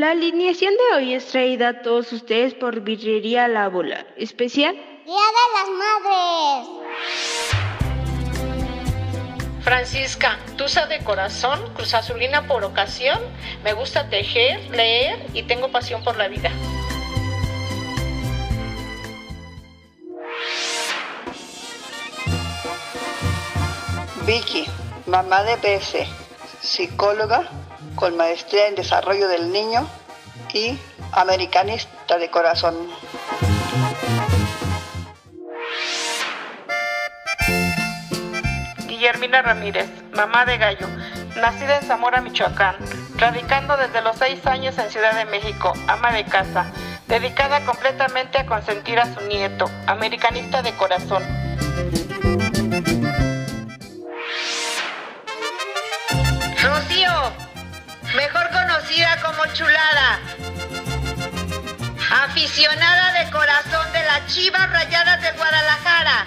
La alineación de hoy es traída a todos ustedes por Birrería La Bola, especial Día de las Madres. Francisca, tusa de corazón, cruzazulina por ocasión, me gusta tejer, leer y tengo pasión por la vida. Vicky, mamá de BC, psicóloga con maestría en desarrollo del niño y americanista de corazón. Guillermina Ramírez, mamá de Gallo, nacida en Zamora, Michoacán, radicando desde los seis años en Ciudad de México, ama de casa, dedicada completamente a consentir a su nieto, americanista de corazón. Conocida como Chulada, aficionada de corazón de las Chivas Rayadas de Guadalajara.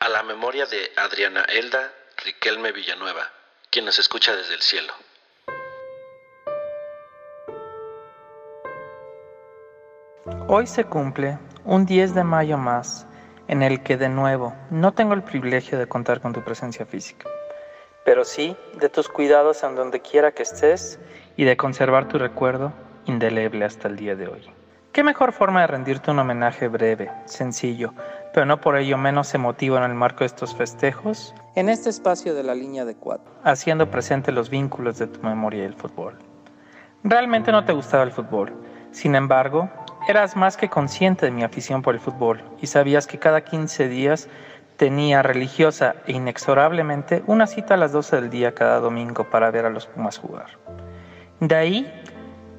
A la memoria de Adriana Elda Riquelme Villanueva, quien nos escucha desde el cielo. Hoy se cumple un 10 de mayo más, en el que de nuevo no tengo el privilegio de contar con tu presencia física, pero sí de tus cuidados en donde quiera que estés y de conservar tu recuerdo indeleble hasta el día de hoy. ¿Qué mejor forma de rendirte un homenaje breve, sencillo, pero no por ello menos emotivo en el marco de estos festejos? En este espacio de la línea de cuatro, haciendo presente los vínculos de tu memoria y el fútbol. Realmente no te gustaba el fútbol, sin embargo, eras más que consciente de mi afición por el fútbol y sabías que cada 15 días tenía religiosa e inexorablemente una cita a las 12 del día cada domingo para ver a los Pumas jugar. De ahí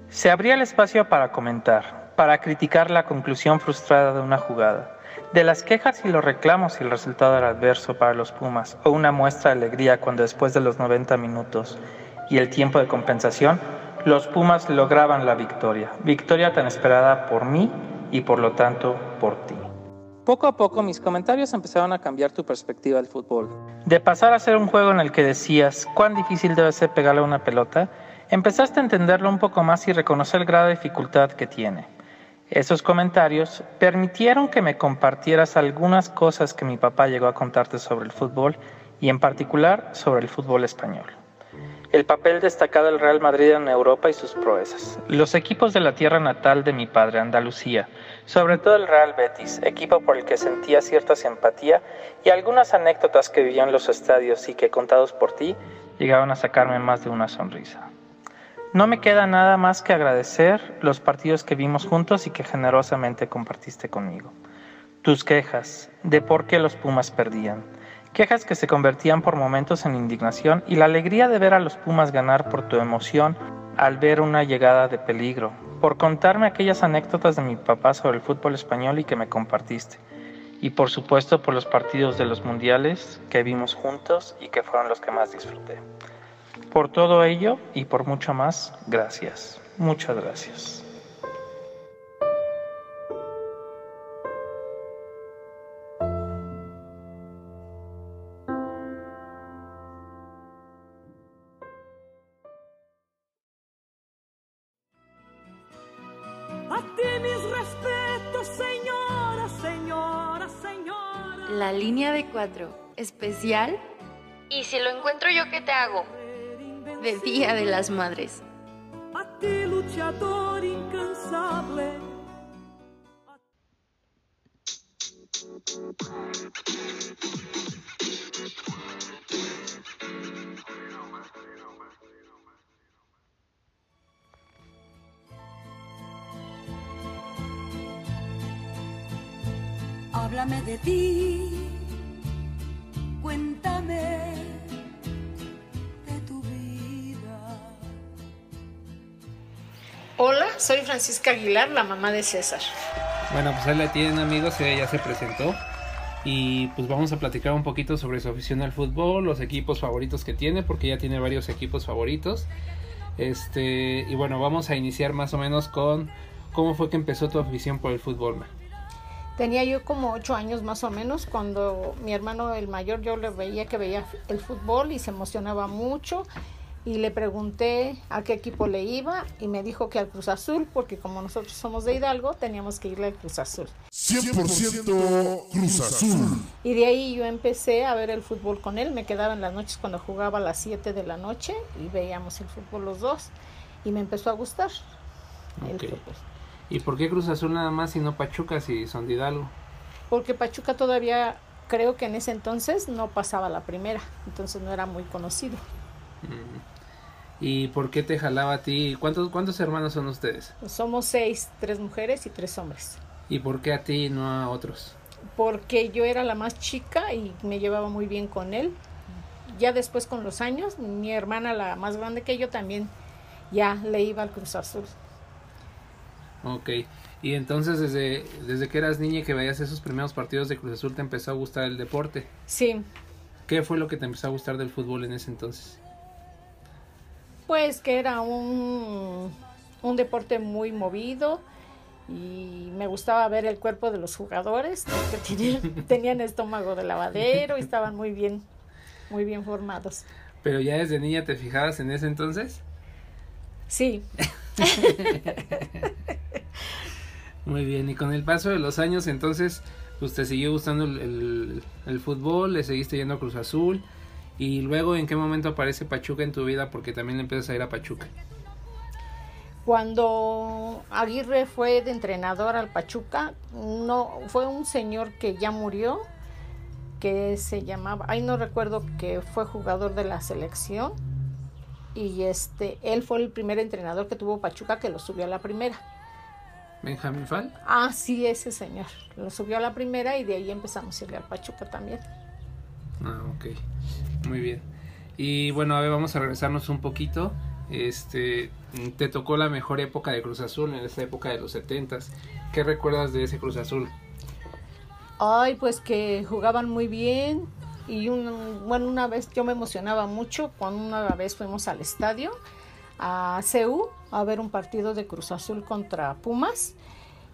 se abría el espacio para comentar, para criticar la conclusión frustrada de una jugada, de las quejas y los reclamos si el resultado era adverso para los Pumas, o una muestra de alegría cuando después de los 90 minutos y el tiempo de compensación, los Pumas lograban la victoria, victoria tan esperada por mí y por lo tanto por ti. Poco a poco mis comentarios empezaron a cambiar tu perspectiva del fútbol. De pasar a ser un juego en el que decías cuán difícil debe ser pegarle a una pelota, empezaste a entenderlo un poco más y reconocer el grado de dificultad que tiene. Esos comentarios permitieron que me compartieras algunas cosas que mi papá llegó a contarte sobre el fútbol y en particular sobre el fútbol español. El papel destacado del Real Madrid en Europa y sus proezas. Los equipos de la tierra natal de mi padre, Andalucía, sobre todo el Real Betis, equipo por el que sentía cierta simpatía y algunas anécdotas que vivió en los estadios y que contados por ti llegaban a sacarme más de una sonrisa. No me queda nada más que agradecer los partidos que vimos juntos y que generosamente compartiste conmigo. Tus quejas de por qué los Pumas perdían. Quejas que se convertían por momentos en indignación y la alegría de ver a los Pumas ganar por tu emoción al ver una llegada de peligro, por contarme aquellas anécdotas de mi papá sobre el fútbol español y que me compartiste, y por supuesto por los partidos de los mundiales que vimos juntos y que fueron los que más disfruté. Por todo ello y por mucho más, gracias. Muchas gracias. La línea de cuatro, especial. ¿Y si lo encuentro yo, qué te hago? De Día de las Madres. A ti luchador incansable. Háblame de ti, cuéntame de tu vida. Hola, soy Francisca Aguilar, la mamá de César. Bueno, pues ahí la tienen amigos, ella ya se presentó. Y pues vamos a platicar un poquito sobre su afición al fútbol, los equipos favoritos que tiene, porque ella tiene varios equipos favoritos. Este, y bueno, vamos a iniciar más o menos con cómo fue que empezó tu afición por el fútbol. Tenía yo como ocho años más o menos cuando mi hermano el mayor yo le veía que veía el fútbol y se emocionaba mucho y le pregunté a qué equipo le iba y me dijo que al Cruz Azul porque como nosotros somos de Hidalgo teníamos que irle al Cruz Azul. 100% Cruz Azul. Y de ahí yo empecé a ver el fútbol con él, me quedaba en las noches cuando jugaba a las 7 de la noche y veíamos el fútbol los dos y me empezó a gustar el fútbol. ¿Y por qué Cruz Azul nada más y no Pachuca si son de Hidalgo? Porque Pachuca todavía creo que en ese entonces no pasaba la primera, entonces no era muy conocido. Mm. ¿Y por qué te jalaba a ti? ¿Cuántos, cuántos hermanos son ustedes? Somos seis, tres mujeres y tres hombres. ¿Y por qué a ti y no a otros? Porque yo era la más chica y me llevaba muy bien con él. Ya después con los años, mi hermana, la más grande que yo, también ya le iba al Cruz Azul. Ok. Y entonces desde, desde que eras niña y que veías esos primeros partidos de Cruz Azul te empezó a gustar el deporte. Sí, ¿Qué fue lo que te empezó a gustar del fútbol en ese entonces? pues que era un, un deporte muy movido y me gustaba ver el cuerpo de los jugadores, que tenían, tenían estómago de lavadero y estaban muy bien, muy bien formados. ¿Pero ya desde niña te fijabas en ese entonces? Sí, Muy bien, y con el paso de los años entonces, pues te siguió gustando el, fútbol, le seguiste yendo a Cruz Azul, y luego en qué momento aparece Pachuca en tu vida porque también empiezas a ir a Pachuca. Cuando Aguirre fue de entrenador al Pachuca, no fue un señor que ya murió, que se llamaba, ay no recuerdo que fue jugador de la selección y este él fue el primer entrenador que tuvo Pachuca que lo subió a la primera. Benjamín Fal. Ah, sí, ese señor. Lo subió a la primera y de ahí empezamos a irle al Pachuca también. Ah, ok. Muy bien. Y bueno, a ver, vamos a regresarnos un poquito. Este, te tocó la mejor época de Cruz Azul en esa época de los setentas. ¿Qué recuerdas de ese Cruz Azul? Ay, pues que jugaban muy bien. Y un, bueno, una vez yo me emocionaba mucho cuando una vez fuimos al estadio a CEU a ver un partido de Cruz Azul contra Pumas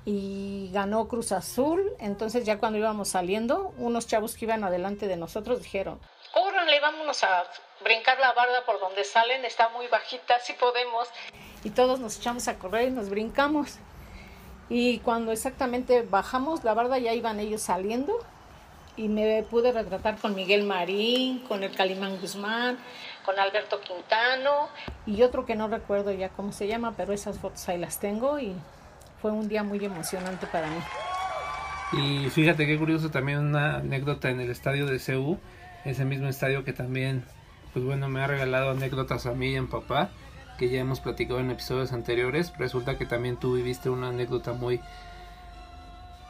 y ganó Cruz Azul. Entonces ya cuando íbamos saliendo, unos chavos que iban adelante de nosotros dijeron, córranle, vámonos a brincar la barda por donde salen, está muy bajita, si podemos. Y todos nos echamos a correr y nos brincamos. Y cuando exactamente bajamos la barda ya iban ellos saliendo y me pude retratar con Miguel Marín, con el Calimán Guzmán, con Alberto Quintano y otro que no recuerdo ya cómo se llama, pero esas fotos ahí las tengo y fue un día muy emocionante para mí. Y fíjate qué curioso también una anécdota en el estadio de CU, ese mismo estadio que también, pues bueno, me ha regalado anécdotas a mí y a mi papá, que ya hemos platicado en episodios anteriores. Resulta que también tú viviste una anécdota muy,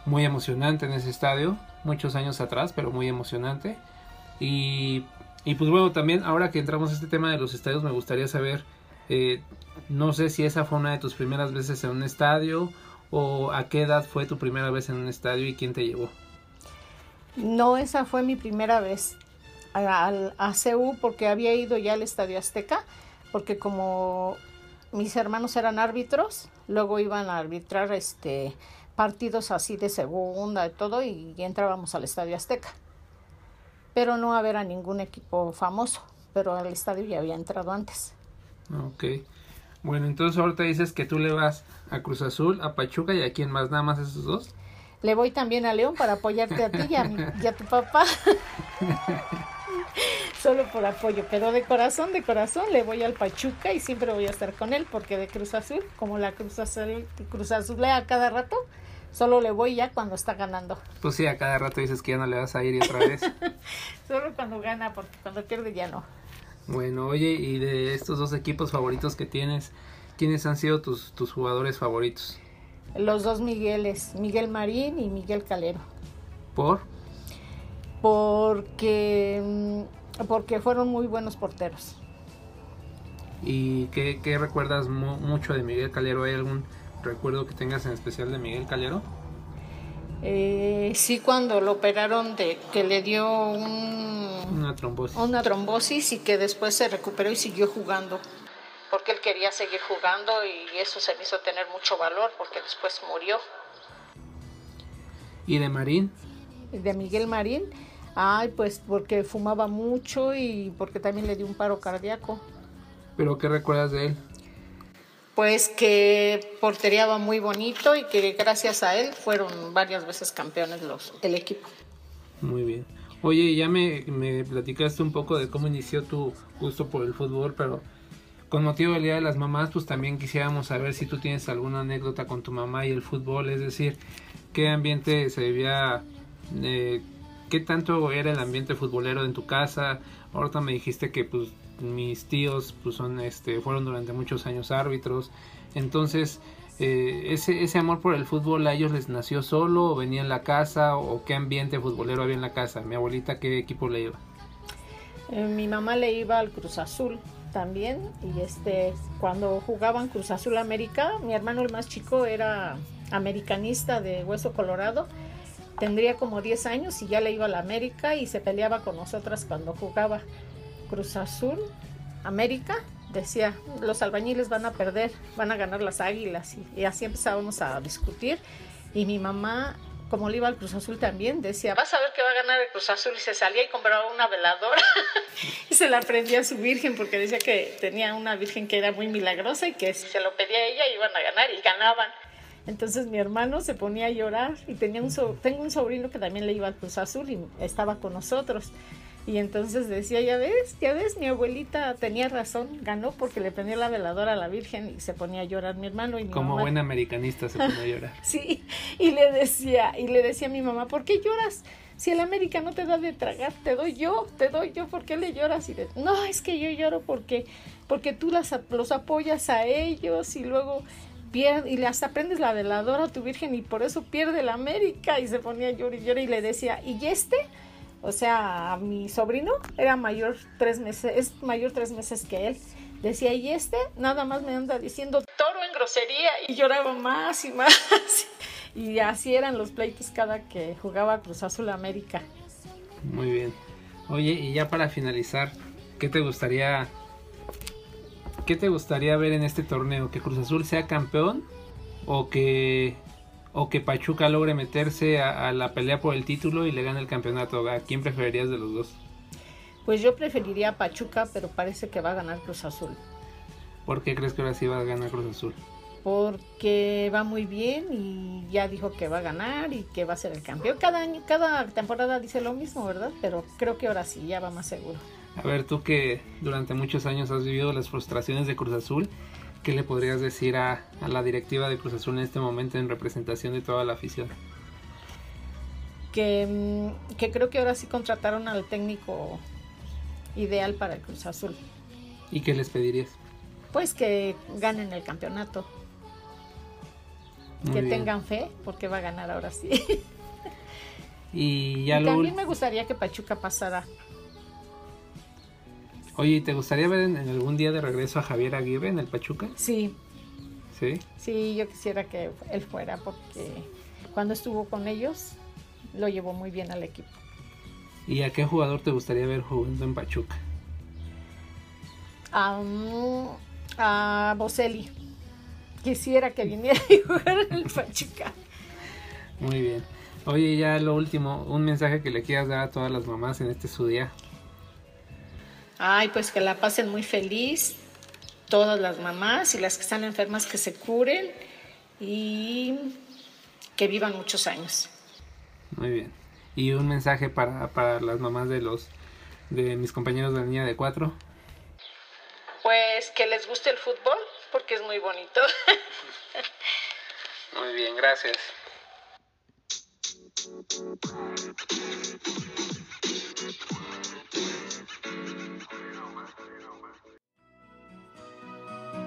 muy emocionante en ese estadio, muchos años atrás, pero muy emocionante. Y, y pues bueno, también ahora que entramos a este tema de los estadios, me gustaría saber, eh, no sé si esa fue una de tus primeras veces en un estadio o a qué edad fue tu primera vez en un estadio y quién te llevó. No, esa fue mi primera vez a, a, a porque había ido ya al Estadio Azteca, porque como mis hermanos eran árbitros, luego iban a arbitrar este partidos así de segunda, de todo, y, y entrábamos al Estadio Azteca. Pero no a ver a ningún equipo famoso, pero al estadio ya había entrado antes. Ok. Bueno, entonces ahorita dices que tú le vas a Cruz Azul, a Pachuca y a quién más, nada más esos dos. Le voy también a León para apoyarte a ti y a, mi, y a tu papá. Solo por apoyo, pero de corazón, de corazón le voy al Pachuca y siempre voy a estar con él porque de Cruz Azul, como la Cruz Azul, Cruz Azulea a cada rato, solo le voy ya cuando está ganando. Pues sí, a cada rato dices que ya no le vas a ir y otra vez. Solo cuando gana, porque cuando pierde ya no. Bueno, oye, y de estos dos equipos favoritos que tienes, ¿quiénes han sido tus, tus jugadores favoritos? Los dos Migueles, Miguel Marín y Miguel Calero. ¿Por? Porque, mm, porque fueron muy buenos porteros. ¿Y qué, qué recuerdas mu- mucho de Miguel Calero? ¿Hay algún recuerdo que tengas en especial de Miguel Calero? Eh, sí, cuando lo operaron de que le dio un- Una trombosis. una trombosis y que después se recuperó y siguió jugando. Porque él quería seguir jugando y eso se me hizo tener mucho valor porque después murió. ¿Y de Marín? De Miguel Marín, ay, pues porque fumaba mucho y porque también le dio un paro cardíaco. ¿Pero qué recuerdas de él? Pues que porteriaba muy bonito y que gracias a él fueron varias veces campeones los, el equipo. Muy bien. Oye, ya me, me platicaste un poco de cómo inició tu gusto por el fútbol, pero con motivo del Día de las Mamás, pues también quisiéramos saber si tú tienes alguna anécdota con tu mamá y el fútbol, es decir, qué ambiente se vivía, eh, qué tanto era el ambiente futbolero en tu casa. Ahorita me dijiste que pues mis tíos pues son este fueron durante muchos años árbitros, entonces eh, ese, ese amor por el fútbol a ellos les nació solo o venía en la casa o qué ambiente futbolero había en la casa. Mi abuelita qué equipo le iba. Eh, mi mamá le iba al Cruz Azul también y este cuando jugaban Cruz Azul América, mi hermano el más chico era americanista de Hueso Colorado. Tendría como 10 años y ya le iba a la América y se peleaba con nosotras cuando jugaba Cruz Azul América. Decía, los albañiles van a perder, van a ganar las águilas. Y, así empezábamos a discutir. Y mi mamá, como le iba al Cruz Azul también, decía, vas a ver que va a ganar el Cruz Azul. Y se salía y compraba una veladora. y se la prendía a su virgen porque decía que tenía una virgen que era muy milagrosa y que se lo pedía a ella iban a ganar y ganaban. Entonces mi hermano se ponía a llorar y tenía un so- tengo un sobrino que también le iba al Cruz Azul y estaba con nosotros. Y entonces decía, ya ves, ya ves, mi abuelita tenía razón, ganó porque le prendió la veladora a la Virgen y se ponía a llorar mi hermano y mi Como mamá. buen americanista se pone a llorar. Sí, y le decía, y le decía a mi mamá, ¿por qué lloras? Si el América no te da de tragar, te doy yo, te doy yo, ¿por qué le lloras? Y de, no, es que yo lloro porque, porque tú las, los apoyas a ellos y luego pierde, y hasta prendes la veladora a tu virgen y por eso pierde el América. Y se ponía a llorar y le decía, ¿y este? O sea, mi sobrino era mayor tres meses, es mayor tres meses que él. Decía, ¿y este? Nada más me anda diciendo toro en grosería y lloraba más y más. Y así eran los pleitos cada que jugaba Cruz Azul América. Muy bien. Oye, y ya para finalizar, ¿qué te gustaría qué te gustaría ver en este torneo? ¿Que Cruz Azul sea campeón o que o que Pachuca logre meterse a, a la pelea por el título y le gane el campeonato? ¿A quién preferirías de los dos? Pues yo preferiría a Pachuca, pero parece que va a ganar Cruz Azul. ¿Por qué crees que ahora sí va a ganar Cruz Azul? Porque va muy bien y ya dijo que va a ganar y que va a ser el campeón. Cada año, cada temporada dice lo mismo, ¿verdad? Pero creo que ahora sí, ya va más seguro. A ver, tú que durante muchos años has vivido las frustraciones de Cruz Azul, ¿qué le podrías decir a, a la directiva de Cruz Azul en este momento en representación de toda la afición? Que, mm, que creo que ahora sí contrataron al técnico ideal para el Cruz Azul. ¿Y qué les pedirías? Pues que ganen el campeonato. Muy que bien. tengan fe, porque va a ganar ahora sí. Y ya Y lo también me gustaría que Pachuca pasara. Oye, ¿te gustaría ver en, en algún día de regreso a Javier Aguirre en el Pachuca? Sí, Sí. sí, yo quisiera que él fuera, porque cuando estuvo con ellos lo llevó muy bien al equipo. ¿Y a qué jugador te gustaría ver jugando en Pachuca? A, a Boselli. Quisiera que viniera y jugara en el Pachuca. Muy bien. Oye, ya lo último, un mensaje que le quieras dar a todas las mamás en este su día. Ay, pues que la pasen muy feliz, todas las mamás y las que están enfermas que se curen y que vivan muchos años. Muy bien. Y un mensaje para, para las mamás de los de mis compañeros de la niña de cuatro. Pues que les guste el fútbol, porque es muy bonito. Muy bien, gracias.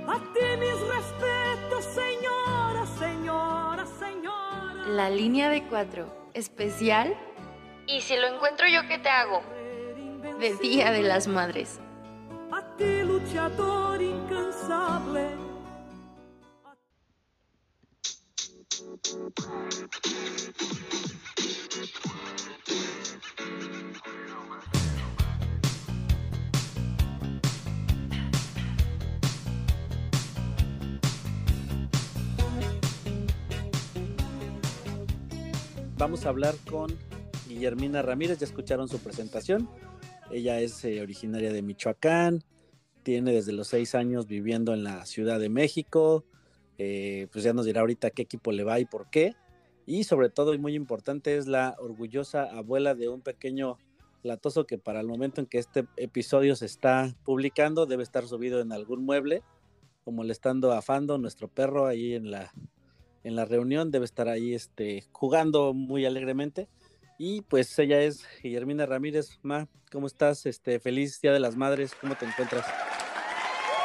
A ti mis respetos, señora, señora, señora. La línea de cuatro, especial ¿Y si lo encuentro yo, qué te hago? De Día de las Madres. A ti, luchador incansable. Vamos a hablar con Guillermina Ramírez, ya escucharon su presentación. Ella es eh, originaria de Michoacán, tiene desde los seis años viviendo en la Ciudad de México, eh, pues ya nos dirá ahorita qué equipo le va y por qué. Y sobre todo, y muy importante, es la orgullosa abuela de un pequeño latoso que para el momento en que este episodio se está publicando debe estar subido en algún mueble o molestando a Fando, nuestro perro, ahí en la, en la reunión, debe estar ahí este, jugando muy alegremente. Y pues ella es Guillermina Ramírez. Ma, ¿cómo estás? Este, feliz Día de las Madres, ¿cómo te encuentras?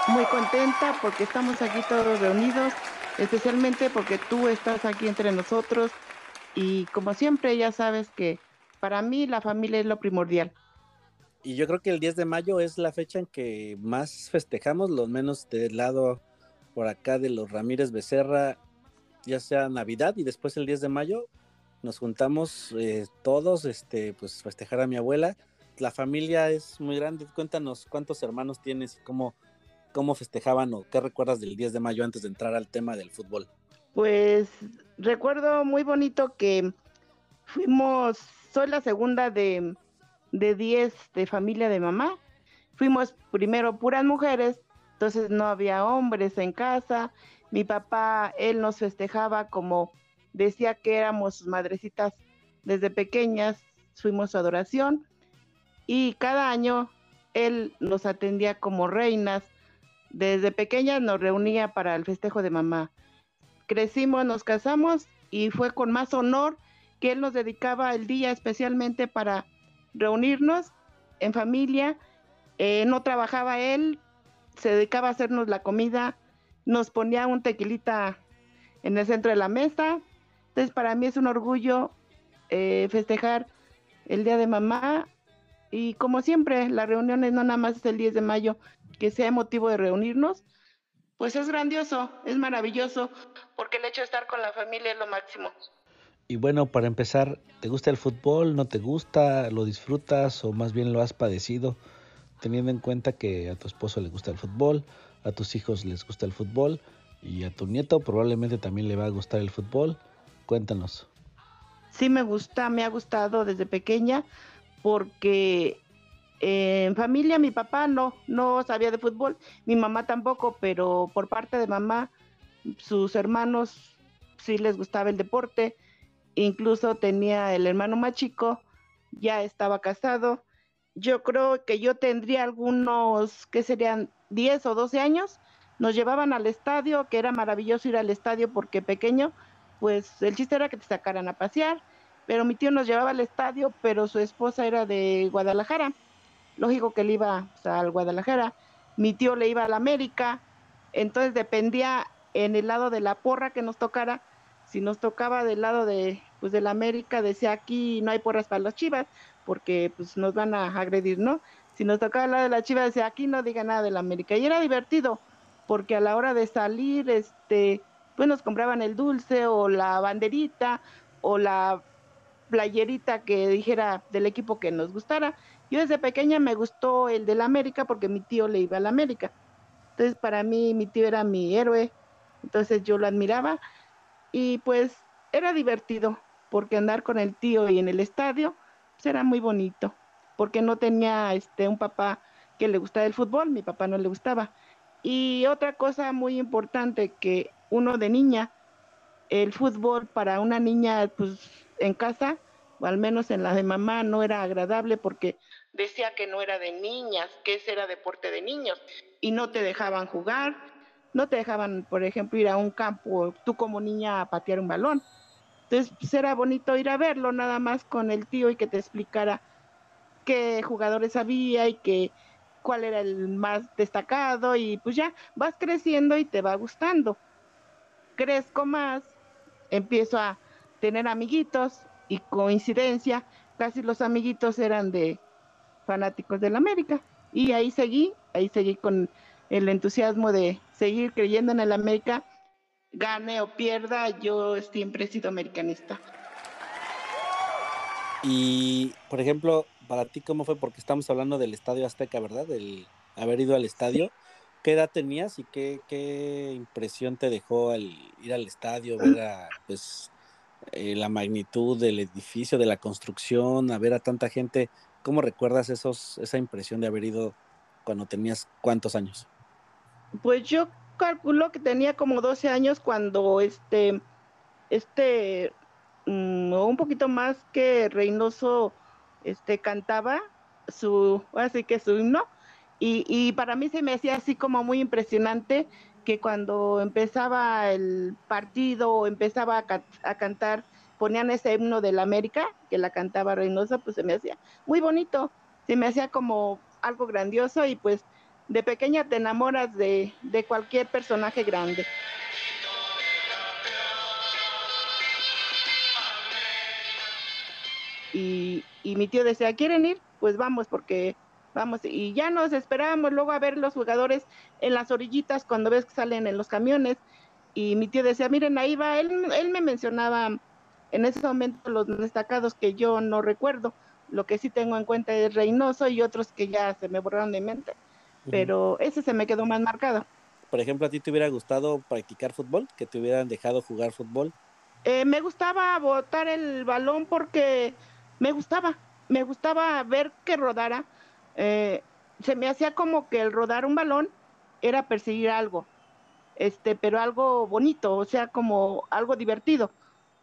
Muy contenta porque estamos aquí todos reunidos, especialmente porque tú estás aquí entre nosotros y como siempre ya sabes que para mí la familia es lo primordial. Y yo creo que el 10 de mayo es la fecha en que más festejamos, lo menos del lado por acá de los Ramírez Becerra, ya sea Navidad y después el 10 de mayo, nos juntamos eh, todos, este, pues festejar a mi abuela. La familia es muy grande. Cuéntanos cuántos hermanos tienes y cómo, cómo festejaban o qué recuerdas del 10 de mayo antes de entrar al tema del fútbol. Pues recuerdo muy bonito que fuimos, soy la segunda de, de 10 de familia de mamá. Fuimos primero puras mujeres, entonces no había hombres en casa. Mi papá, él nos festejaba como decía que éramos sus madrecitas desde pequeñas, fuimos su adoración y cada año él nos atendía como reinas. Desde pequeñas nos reunía para el festejo de mamá. Crecimos, nos casamos y fue con más honor que él nos dedicaba el día especialmente para reunirnos en familia. Eh, no trabajaba él, se dedicaba a hacernos la comida, nos ponía un tequilita en el centro de la mesa, entonces, para mí es un orgullo eh, festejar el Día de Mamá y como siempre, las reuniones no nada más es el 10 de mayo, que sea motivo de reunirnos, pues es grandioso, es maravilloso, porque el hecho de estar con la familia es lo máximo. Y bueno, para empezar, ¿te gusta el fútbol? ¿No te gusta? ¿Lo disfrutas o más bien lo has padecido? Teniendo en cuenta que a tu esposo le gusta el fútbol, a tus hijos les gusta el fútbol y a tu nieto probablemente también le va a gustar el fútbol. Cuéntanos. Sí me gusta, me ha gustado desde pequeña porque en familia mi papá no, no sabía de fútbol, mi mamá tampoco, pero por parte de mamá sus hermanos sí les gustaba el deporte, incluso tenía el hermano más chico, ya estaba casado. Yo creo que yo tendría algunos, que serían 10 o 12 años, nos llevaban al estadio, que era maravilloso ir al estadio porque pequeño, pues el chiste era que te sacaran a pasear, pero mi tío nos llevaba al estadio, pero su esposa era de Guadalajara. Lógico que él iba al Guadalajara. Mi tío le iba a la América, entonces dependía en el lado de la porra que nos tocara. Si nos tocaba del lado de pues de la América, decía aquí no hay porras para las chivas, porque pues nos van a agredir, ¿no? Si nos tocaba lado de la chivas, decía aquí no diga nada de la América. Y era divertido, porque a la hora de salir, este, pues nos compraban el dulce o la banderita o la playerita que dijera del equipo que nos gustara. Yo desde pequeña me gustó el del América porque mi tío le iba al América. Entonces para mí mi tío era mi héroe, entonces yo lo admiraba y pues era divertido porque andar con el tío y en el estadio pues era muy bonito porque no tenía este un papá que le gustaba el fútbol, mi papá no le gustaba. Y otra cosa muy importante que uno de niña, el fútbol para una niña pues en casa, o al menos en la de mamá, no era agradable porque decía que no era de niñas, que ese era deporte de niños, y no te dejaban jugar, no te dejaban, por ejemplo, ir a un campo, tú como niña a patear un balón. Entonces, pues, era bonito ir a verlo nada más con el tío y que te explicara qué jugadores había y que cuál era el más destacado y pues ya vas creciendo y te va gustando crezco más, empiezo a tener amiguitos y coincidencia casi los amiguitos eran de fanáticos del América. Y ahí seguí, ahí seguí con el entusiasmo de seguir creyendo en el América, gane o pierda, yo siempre he sido americanista. Y, por ejemplo, para ti, ¿cómo fue? Porque estamos hablando del Estadio Azteca, ¿verdad? Del haber ido al estadio. ¿Qué edad tenías y qué, qué impresión te dejó al ir al estadio, ver a, pues, eh, la magnitud del edificio, de la construcción, a ver a tanta gente? ¿Cómo recuerdas esos, esa impresión de haber ido cuando tenías cuántos años? Pues yo calculo que tenía como 12 años cuando este, este, mm, un poquito más que Reynoso, este, cantaba su, así que su himno, y, y para mí se me hacía así como muy impresionante que cuando empezaba el partido empezaba a, a cantar, ponían ese himno del América, que la cantaba Reynoso, pues se me hacía muy bonito, se me hacía como algo grandioso y pues de pequeña te enamoras de, de cualquier personaje grande. Y, y, mi tío decía, ¿quieren ir? Pues vamos, porque vamos. Y ya nos esperábamos luego a ver los jugadores en las orillitas cuando ves que salen en los camiones. Y mi tío decía, miren, ahí va. Él, él me mencionaba en ese momento los destacados que yo no recuerdo. Lo que sí tengo en cuenta es Reynoso y otros que ya se me borraron de mente pero ese se me quedó más marcado. Por ejemplo, ¿a ti te hubiera gustado practicar fútbol? ¿Que te hubieran dejado jugar fútbol? Eh, me gustaba botar el balón porque me gustaba, me gustaba ver que rodara. Eh, se me hacía como que el rodar un balón era perseguir algo, este, pero algo bonito, o sea, como algo divertido.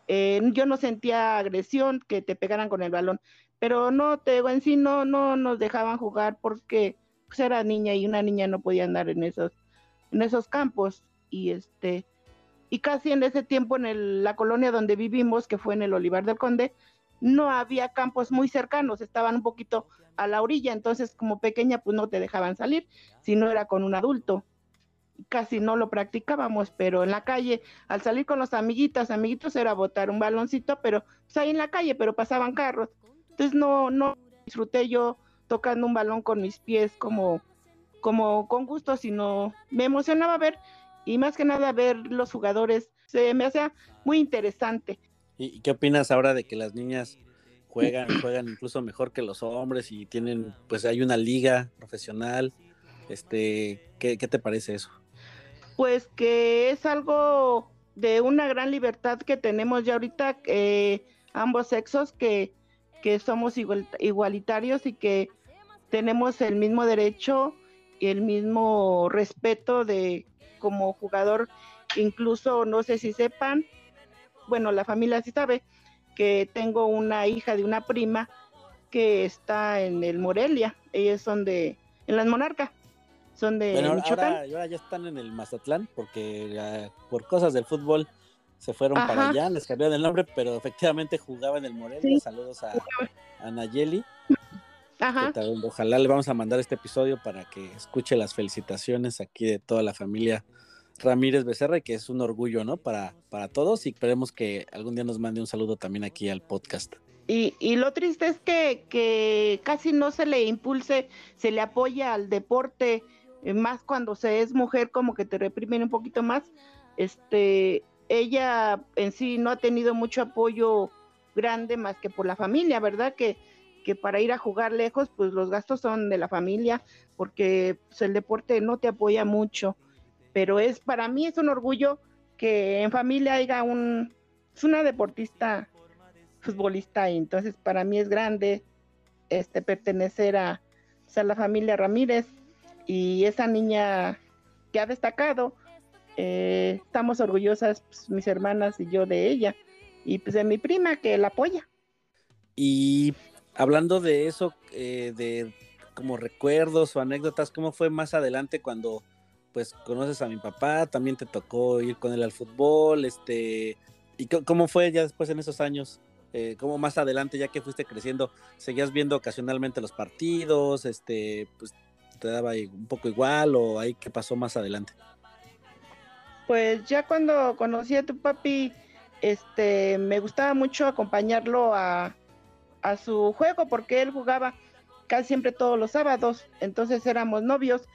Eh, yo no sentía agresión que te pegaran con el balón, pero no te en sí no, no nos dejaban jugar porque pues era niña y una niña no podía andar en esos, en esos campos. Y este, y casi en ese tiempo en la colonia donde vivimos, que fue en el Olivar del Conde, no había campos muy cercanos, estaban un poquito a la orilla, entonces como pequeña pues no te dejaban salir, si no era con un adulto. Casi no lo practicábamos, pero en la calle, al salir con los amiguitas, amiguitos era botar un baloncito, pero pues ahí en la calle, pero pasaban carros. Entonces no, no disfruté yo tocando un balón con mis pies como, como con gusto, sino me emocionaba ver y más que nada ver los jugadores, se me hacía muy interesante. ¿Y qué opinas ahora de que las niñas juegan, juegan incluso mejor que los hombres y tienen, pues hay una liga profesional? Este, ¿qué, qué te parece eso? Pues que es algo de una gran libertad que tenemos ya ahorita eh, ambos sexos que, que somos igual, igualitarios y que tenemos el mismo derecho y el mismo respeto de como jugador, incluso no sé si sepan, bueno, la familia sí sabe que tengo una hija de una prima que está en el Morelia, ellos son de, en las Monarcas, son de bueno, Ahora, ya están en el Mazatlán porque por cosas del fútbol se fueron para allá, les cambiaron el nombre, pero efectivamente jugaba en el Morelia. Saludos a, a Nayeli. Ojalá le vamos a mandar este episodio para que escuche las felicitaciones aquí de toda la familia Ramírez Becerra, que es un orgullo, ¿no? Para, para todos y esperemos que algún día nos mande un saludo también aquí al podcast. Y, y lo triste es que, que casi no se le impulse, se le apoya al deporte, eh, más cuando se es mujer, como que te reprimen un poquito más. Este, ella en sí no ha tenido mucho apoyo grande más que por la familia, ¿verdad? Que que para ir a jugar lejos, pues los gastos son de la familia, porque pues, el deporte no te apoya mucho, pero es para mí es un orgullo que en familia haya un, es una deportista futbolista y entonces para mí es grande este pertenecer a, la familia Ramírez y esa niña que ha destacado, eh, estamos orgullosas pues, mis hermanas y yo de ella y pues de mi prima que la apoya. Y hablando de eso, eh, de como recuerdos o anécdotas, ¿cómo fue más adelante cuando pues conoces a mi papá? También te tocó ir con él al fútbol, este, ¿y cómo fue ya después en esos años? Eh, ¿Cómo más adelante, ya que fuiste creciendo, seguías viendo ocasionalmente los partidos? Este, pues te daba un poco igual o ahí qué pasó más adelante? Pues ya cuando conocí a tu papi, este, me gustaba mucho acompañarlo a, a su juego porque él jugaba casi siempre todos los sábados, entonces éramos novios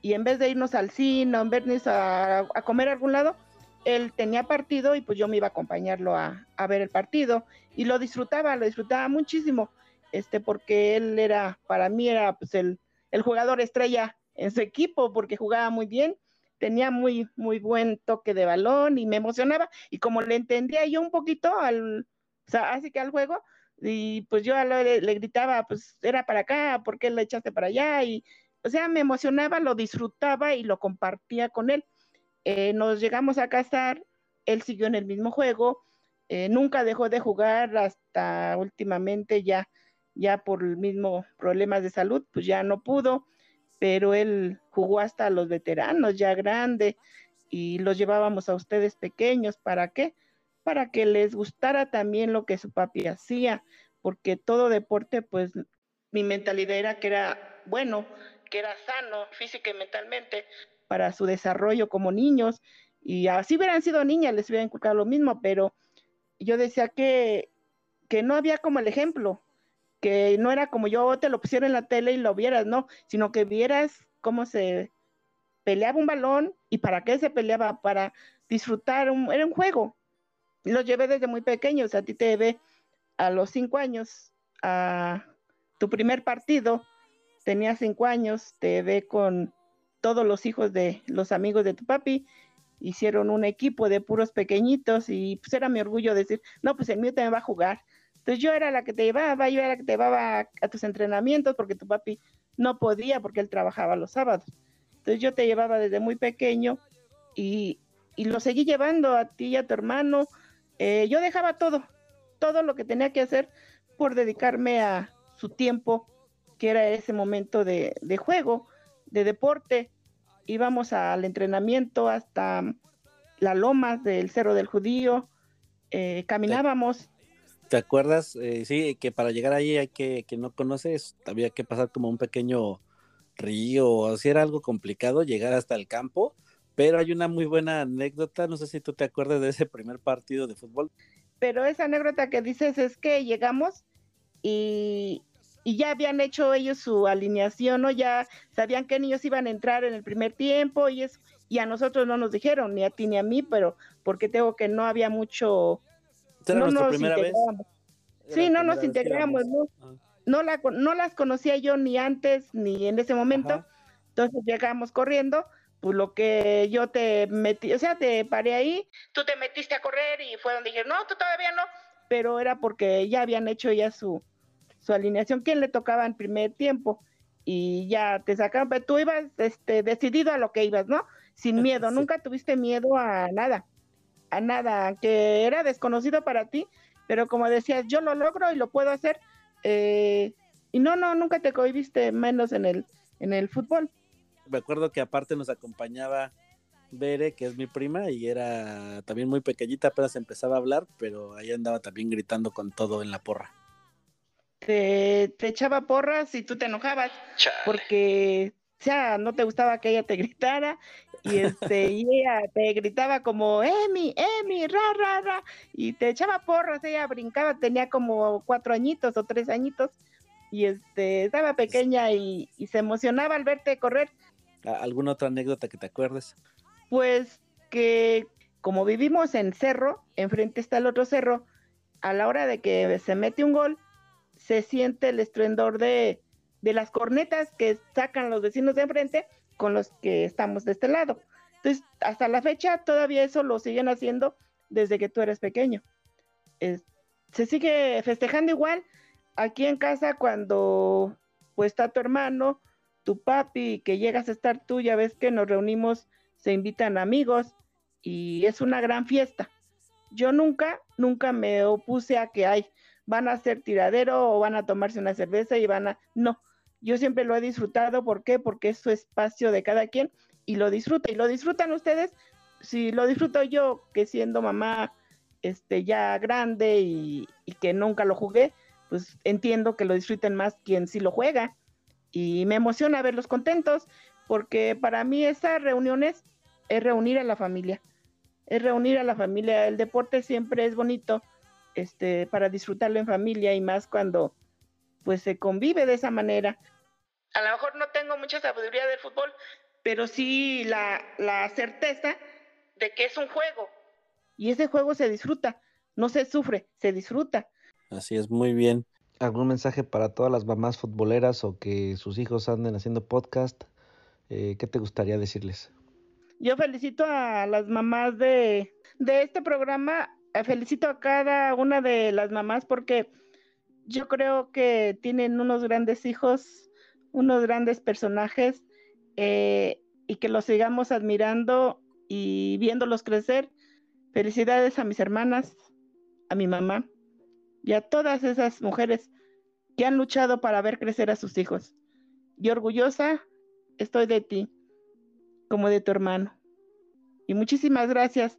y en vez de irnos al cine, en vez a, comer a algún lado, él tenía partido y pues yo me iba a acompañarlo a, a, ver el partido. Y lo disfrutaba, lo disfrutaba muchísimo, este, porque él era, para mí era pues el, el jugador estrella en su equipo porque jugaba muy bien, tenía muy, muy buen toque de balón y me emocionaba. Y como le entendía yo un poquito al, o así que al juego, y pues yo le, gritaba, pues era para acá, ¿por qué le echaste para allá? Y, o sea, me emocionaba, lo disfrutaba y lo compartía con él eh, nos llegamos a casar, él siguió en el mismo juego, eh, nunca dejó de jugar hasta últimamente ya, ya por el mismo problemas de salud, pues ya no pudo, pero él jugó hasta los veteranos, ya grande, y los llevábamos a ustedes pequeños, ¿para qué? Para que les gustara también lo que su papi hacía, porque todo deporte, pues mi mentalidad era que era bueno, que era sano física y mentalmente, para su desarrollo como niños. Y así hubieran sido niñas, les hubiera inculcado lo mismo, pero yo decía que, que no había como el ejemplo, que no era como yo te lo pusiera en la tele y lo vieras, no, sino que vieras cómo se peleaba un balón y para qué se peleaba, para disfrutar, un, era un juego. Los llevé desde muy pequeños, a ti te ve a los cinco años, a tu primer partido, tenía cinco años, te ve con todos los hijos de los amigos de tu papi hicieron un equipo de puros pequeñitos y pues era mi orgullo decir, no, pues el mío también va a jugar. Entonces yo era la que te llevaba, yo era la que te llevaba a, tus entrenamientos porque tu papi no podía porque él trabajaba los sábados. Entonces yo te llevaba desde muy pequeño y, y lo seguí llevando a ti y a tu hermano. Eh, yo dejaba todo, todo lo que tenía que hacer por dedicarme a su tiempo, que era ese momento de, juego de deporte. Íbamos al entrenamiento hasta la loma del Cerro del Judío, eh, caminábamos. ¿Te acuerdas? Eh, sí, que para llegar ahí hay que, no conoces, había que pasar como un pequeño río, o si era algo complicado llegar hasta el campo, pero hay una muy buena anécdota, no sé si tú te acuerdas de ese primer partido de fútbol. Pero esa anécdota que dices es que llegamos y, y ya habían hecho ellos su alineación, ¿no? Ya sabían qué niños iban a entrar en el primer tiempo y es y a nosotros no nos dijeron, ni a ti ni a mí, pero porque tengo que no había mucho... no nos primera vez? Sí, no nos integramos, ¿no? Ah. No, la, no las conocía yo ni antes ni en ese momento, entonces llegamos corriendo, pues lo que yo te metí, o sea, te paré ahí, tú te metiste a correr y fue donde dije, no, tú todavía no, pero era porque ya habían hecho ya su, su alineación, quién le tocaba en primer tiempo y ya te sacaron, pero tú ibas este, decidido a lo que ibas, ¿no? Sin miedo, nunca tuviste miedo a nada, a nada, que era desconocido para ti, pero como decías, yo lo logro y lo puedo hacer, eh, y no, no, nunca te cohibiste menos en el, en el fútbol. Me acuerdo que aparte nos acompañaba Bere, que es mi prima, y era también muy pequeñita, apenas empezaba a hablar, pero ahí andaba también gritando con todo en la porra te, echaba porras y tú te enojabas porque o sea, no te gustaba que ella te gritara y este y ella te gritaba como Emi, Emi, ra, ra, ra y te echaba porras, ella brincaba, tenía como cuatro añitos o tres añitos y este estaba pequeña y, y se emocionaba al verte correr. ¿Alguna otra anécdota que te acuerdes? Pues que como vivimos en cerro, enfrente está el otro cerro, a la hora de que se mete un gol, se siente el estruendor de, las cornetas que sacan los vecinos de enfrente con los que estamos de este lado. Entonces, hasta la fecha todavía eso lo siguen haciendo desde que tú eres pequeño. se sigue festejando igual aquí en casa cuando pues está tu hermano, tu papi, que llegas a estar tú, ya ves que nos reunimos, se invitan amigos y es una gran fiesta. Yo nunca, nunca me opuse a que hay, van a hacer tiradero o van a tomarse una cerveza y van a... No, yo siempre lo he disfrutado. ¿Por qué? Porque es su espacio de cada quien y lo disfruta. Y lo disfrutan ustedes. Si lo disfruto yo, que siendo mamá este, ya grande y, y que nunca lo jugué, pues entiendo que lo disfruten más quien sí lo juega. Y me emociona verlos contentos, porque para mí esas reuniones es reunir a la familia. Es reunir a la familia. El deporte siempre es bonito este, para disfrutarlo en familia y más cuando pues se convive de esa manera. A lo mejor no tengo mucha sabiduría del fútbol, pero sí la, la certeza de que es un juego. Y ese juego se disfruta, no se sufre, se disfruta. Así es, muy bien. ¿Algún mensaje para todas las mamás futboleras o que sus hijos anden haciendo podcast? Eh, ¿Qué te gustaría decirles? Yo felicito a las mamás de, de este programa, eh, felicito a cada una de las mamás porque yo creo que tienen unos grandes hijos, unos grandes personajes eh, y que los sigamos admirando y viéndolos crecer. Felicidades a mis hermanas, a mi mamá y a todas esas mujeres que han luchado para ver crecer a sus hijos. Y orgullosa estoy de ti como de tu hermano. Y muchísimas gracias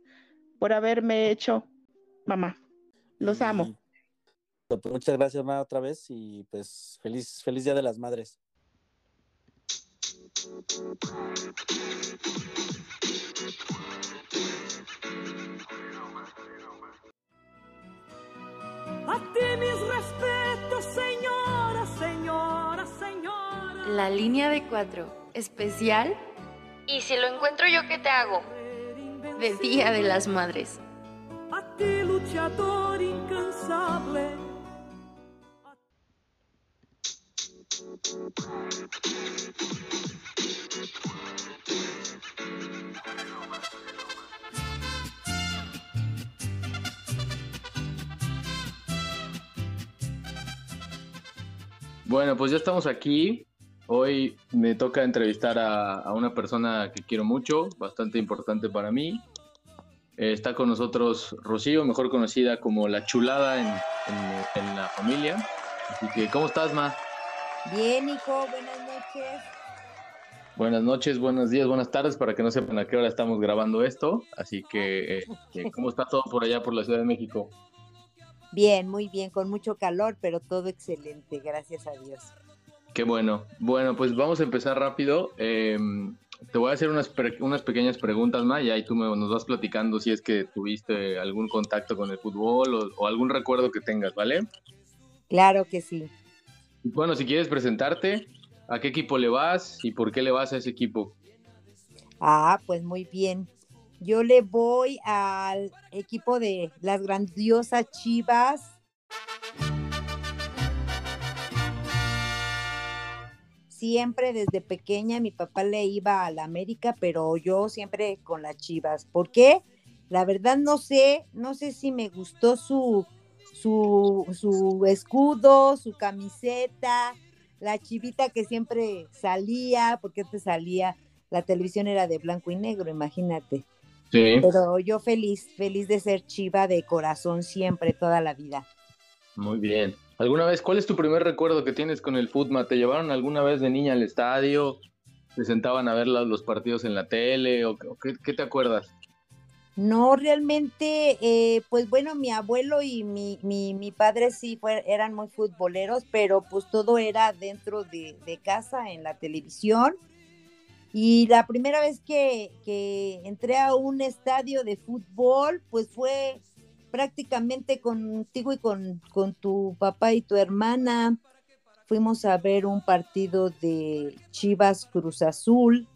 por haberme hecho mamá. Los amo. Muchas gracias, mamá, otra vez y pues feliz, feliz Día de las Madres. A ti mis respetos, señora, señora, señora. La línea de cuatro, especial. ¿Y si lo encuentro yo, qué te hago? De Día de las Madres. A ti luchador incansable. Bueno, pues ya estamos aquí. Hoy me toca entrevistar a, a una persona que quiero mucho, bastante importante para mí. Eh, está con nosotros Rocío, mejor conocida como la chulada en, en- en la familia. Así que, ¿cómo estás, Ma? Bien, hijo, buenas noches. Buenas noches, buenos días, buenas tardes, para que no sepan a qué hora estamos grabando esto. Así que, eh, eh, ¿cómo está todo por allá, por la Ciudad de México? Bien, muy bien, con mucho calor, pero todo excelente, gracias a Dios. Qué bueno. Bueno, pues vamos a empezar rápido. Eh, te voy a hacer unas, pre- unas pequeñas preguntas, Ma, y ahí tú me, nos vas platicando si es que tuviste algún contacto con el fútbol o, o algún recuerdo que tengas, ¿vale? Claro que sí. Bueno, si quieres presentarte, ¿a qué equipo le vas y por qué le vas a ese equipo? Ah, pues muy bien. Yo le voy al equipo de las grandiosas Chivas. Siempre desde pequeña mi papá le iba a la América, pero yo siempre con las Chivas. ¿Por qué? La verdad no sé, no sé si me gustó su, su, su escudo, su camiseta, la chivita que siempre salía, porque antes salía, la televisión era de blanco y negro, imagínate. Sí. Pero yo feliz, feliz de ser chiva de corazón siempre, toda la vida. Muy bien. ¿Alguna vez, cuál es tu primer recuerdo que tienes con el fútbol? ¿Te llevaron alguna vez de niña al estadio? ¿Te sentaban a ver los partidos en la tele? ¿O, o qué, qué te acuerdas? No, realmente, eh, pues bueno, mi abuelo y mi, mi, mi padre sí fue, eran muy futboleros, pero pues todo era dentro de, de casa, en la televisión. Y la primera vez que, que entré a un estadio de fútbol, pues fue prácticamente contigo y con, con tu papá y tu hermana. Fuimos a ver un partido de Chivas Cruz Azul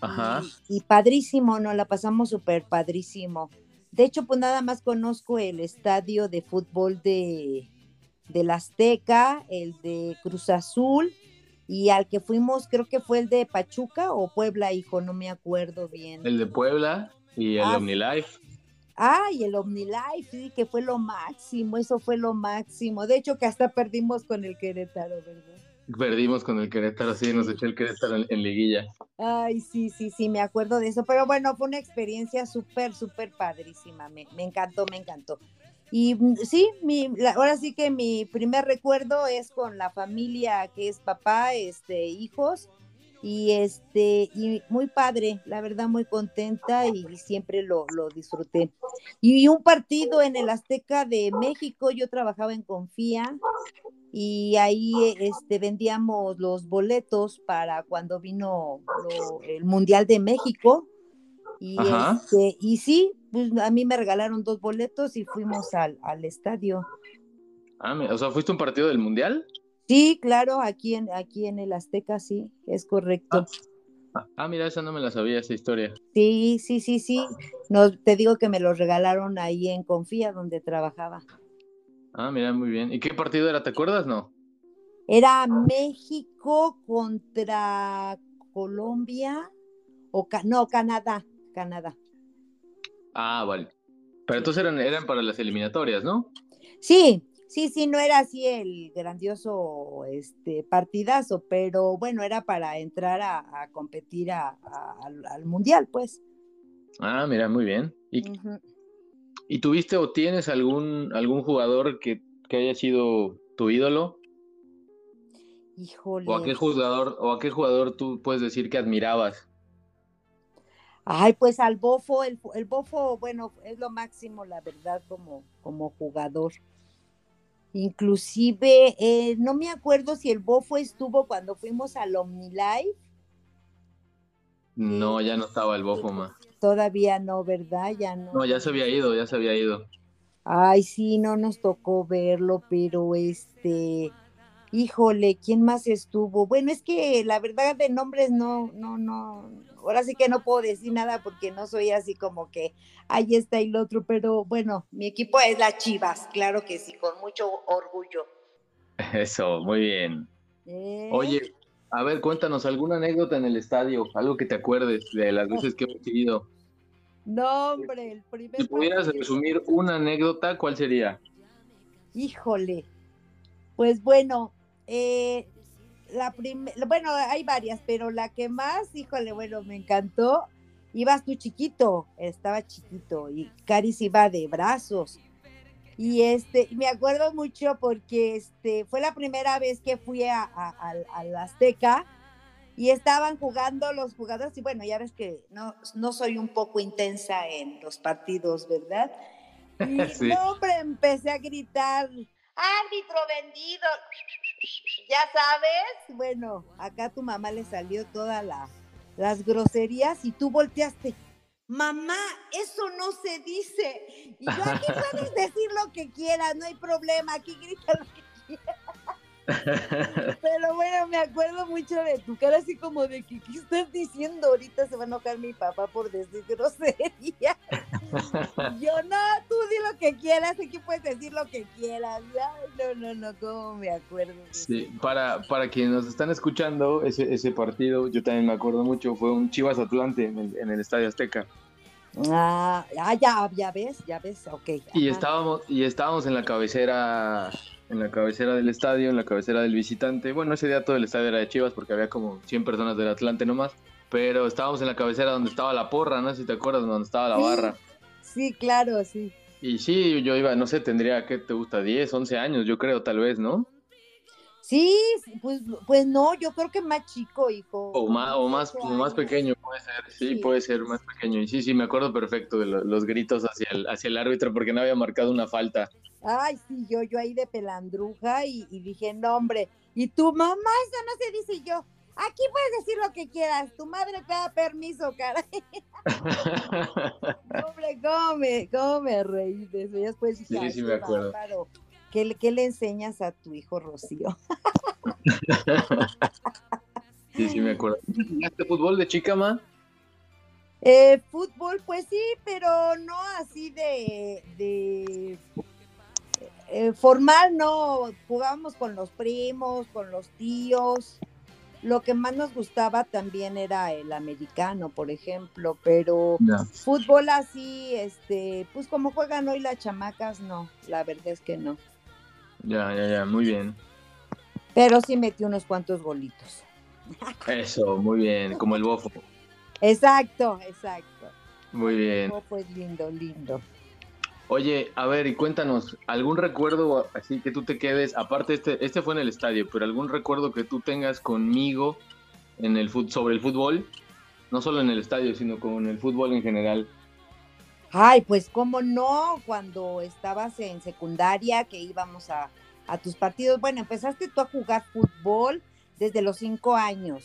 Ajá. y padrísimo, nos la pasamos súper padrísimo. De hecho, pues nada más conozco el estadio de fútbol de, del Azteca, el de Cruz Azul, y al que fuimos, creo que fue el de Pachuca o Puebla, hijo, no me acuerdo bien. El de Puebla y el Ah, OmniLife. Ah, y el OmniLife, sí, que fue lo máximo, eso fue lo máximo. De hecho, que hasta perdimos con el Querétaro, ¿verdad? Perdimos con el Querétaro, sí, nos echó el Querétaro en, en liguilla. Ay, sí, sí, sí, me acuerdo de eso. Pero bueno, fue una experiencia súper, súper padrísima. Me, me encantó, me encantó. Y mm, sí, mi, la- ahora sí que mi primer recuerdo es con la familia que es papá, este, hijos. Y este, y muy padre, la verdad, muy contenta y siempre lo, lo disfruté. Y un partido en el Azteca de México, yo trabajaba en Confía y ahí este, vendíamos los boletos para cuando vino lo- el Mundial de México. Y, este, y sí, pues a mí me regalaron dos boletos y fuimos al, al estadio. Ah, o sea, ¿fuiste un partido del Mundial? Sí, claro, aquí en, aquí en el Azteca, sí, es correcto. Ah, ah mira, esa no me la sabía, esa historia. Sí, sí, sí, sí. No, te digo que me los regalaron ahí en Confía, donde trabajaba. Ah, mira, muy bien. ¿Y qué partido era? ¿Te acuerdas, no? Era México contra Colombia o no, Canadá, Canadá. Ah, vale. Pero entonces eran, eran para las eliminatorias, ¿no? Sí, sí, sí, no era así el grandioso este, partidazo, pero bueno, era para entrar a, competir al, mundial, pues. Ah, mira, muy bien. ¿Y, ¿y tuviste o tienes algún, algún jugador que, que haya sido tu ídolo? Híjole. ¿O a qué jugador, o a qué jugador tú puedes decir que admirabas? Ay, pues al Bofo, el, el Bofo, bueno, es lo máximo, la verdad, como, como jugador. Inclusive, eh, no me acuerdo si el Bofo estuvo cuando fuimos al OmniLife. No, ya no estaba el Bofo más. Todavía no, ¿verdad? Ya no. No, ya se había ido, ya se había ido. Ay, sí, no nos tocó verlo, pero este, híjole, ¿quién más estuvo? Bueno, es que la verdad de nombres no, no, no, ahora sí que no puedo decir nada porque no soy así como que ahí está el otro, pero bueno, mi equipo es la Chivas, claro que sí, con mucho orgullo. Eso, muy bien. ¿Eh? Oye, a ver, cuéntanos alguna anécdota en el estadio, algo que te acuerdes de las veces que hemos ido. No, hombre, el primer. Si pudieras resumir una anécdota, ¿cuál sería? Híjole, pues bueno, eh, la primera, bueno, hay varias, pero la que más, híjole, bueno, me encantó. Ibas tú chiquito, estaba chiquito y Caris iba de brazos. Y este, me acuerdo mucho porque este fue la primera vez que fui a, la Azteca y estaban jugando los jugadores. Y bueno, ya ves que no, no soy un poco intensa en los partidos, ¿verdad? Y hombre, empecé a gritar, árbitro vendido ya sabes, bueno, acá tu mamá le salió todas las groserías y tú volteaste. Mamá, eso no se dice. Y yo aquí puedes decir lo que quieras, no hay problema, aquí grita lo que quieras. Pero bueno, me acuerdo mucho de tu cara así como de que, ¿qué estás diciendo? Ahorita se va a enojar mi papá por decir grosería. yo, no, tú di lo que quieras, aquí puedes decir lo que quieras. no, no, no, cómo me acuerdo. Sí, para, para quienes nos están escuchando, ese, ese partido, yo también me acuerdo mucho, fue un Chivas Atlante en el, en el Estadio Azteca. Ah, ah, ya, ya ves, ya ves, ok. Y estábamos, y estábamos en la cabecera en la cabecera del estadio, en la cabecera del visitante. Bueno, ese día todo el estadio era de Chivas porque había como 100 personas del Atlante nomás. Pero estábamos en la cabecera donde estaba la porra, no sé si te acuerdas, donde estaba la barra. Sí, claro, sí. Y sí, yo iba, no sé, tendría, ¿qué te gusta? 10, 11 años, yo creo, tal vez, ¿no? Sí, pues, pues no, yo creo que más chico, hijo. O más, o más, más pequeño, puede ser, sí, puede ser más pequeño. Y sí, sí, me acuerdo perfecto de los gritos hacia el, hacia el árbitro porque no había marcado una falta. Ay, sí, yo, yo ahí de pelandruja y, dije, no, hombre, y tu mamá, eso no se dice yo. Aquí puedes decir lo que quieras, tu madre te da permiso, caray. hombre, ¿cómo me, cómo me reí de eso? Después dije, sí, sí, me acuerdo. ¿Qué, ¿Qué, le enseñas a tu hijo Rocío? sí, sí, me acuerdo. ¿Jugaste fútbol de chica, ma? Eh, fútbol, pues sí, pero no así de, de eh, formal, no. Jugábamos con los primos, con los tíos. Lo que más nos gustaba también era el americano, por ejemplo, pero fútbol así, este, pues como juegan hoy las chamacas, no, la verdad es que no. Ya, ya, ya, muy bien. Pero sí metí unos cuantos golitos. Eso, muy bien, como el bofo. Exacto, exacto. Muy bien. El bofo es lindo, lindo. Oye, a ver, y cuéntanos, ¿algún recuerdo así que tú te quedes, aparte este, este fue en el estadio, pero algún recuerdo que tú tengas conmigo en el sobre el fútbol? No solo en el estadio, sino con el fútbol en general. Ay, pues cómo no, cuando estabas en secundaria, que íbamos a, tus partidos. Bueno, empezaste tú a jugar fútbol desde los cinco años,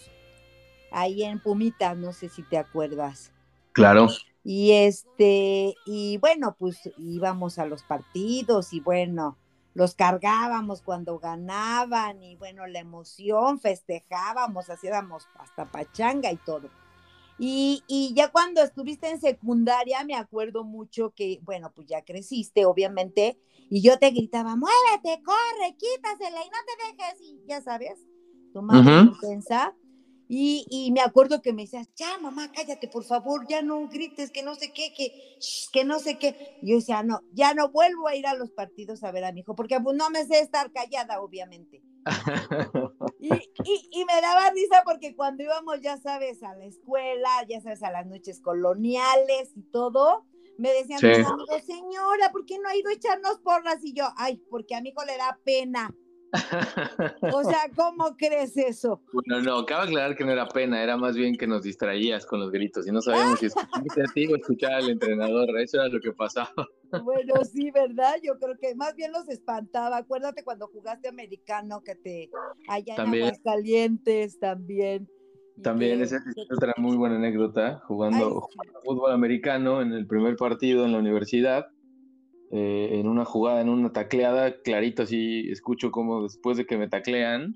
ahí en Pumita, no sé si te acuerdas. Claro. Y este, y bueno, pues íbamos a los partidos y bueno, los cargábamos cuando ganaban y bueno, la emoción, festejábamos, hacíamos hasta pachanga y todo. Y, y, ya cuando estuviste en secundaria, me acuerdo mucho que, bueno, pues ya creciste, obviamente, y yo te gritaba, muévete, corre, quítasela y no te dejes, y ya sabes, tu madre intensa. Y, y, me acuerdo que me decías, ya mamá, cállate, por favor, ya no grites, que no sé qué, que, que no sé qué. Y yo decía, no, ya no vuelvo a ir a los partidos a ver a mi hijo, porque pues no me sé estar callada, obviamente. y, y, y, me daba risa porque cuando íbamos, ya sabes, a la escuela, ya sabes, a las noches coloniales y todo, me decían, sí. señora, ¿por qué no ha ido a echarnos porras? Y yo, ay, porque a mi hijo le da pena. O sea, ¿cómo crees eso? Bueno, no, cabe aclarar que no era pena, era más bien que nos distraías con los gritos y no sabíamos si a ti o escuchar al entrenador, eso era lo que pasaba. Bueno, sí, ¿verdad? Yo creo que más bien los espantaba. Acuérdate cuando jugaste americano que te allá también. en Aguascalientes también. También, esa es otra muy buena anécdota, jugando, Ay, sí. fútbol americano en el primer partido en la universidad eh, en una jugada, en una tacleada, clarito así escucho como después de que me taclean,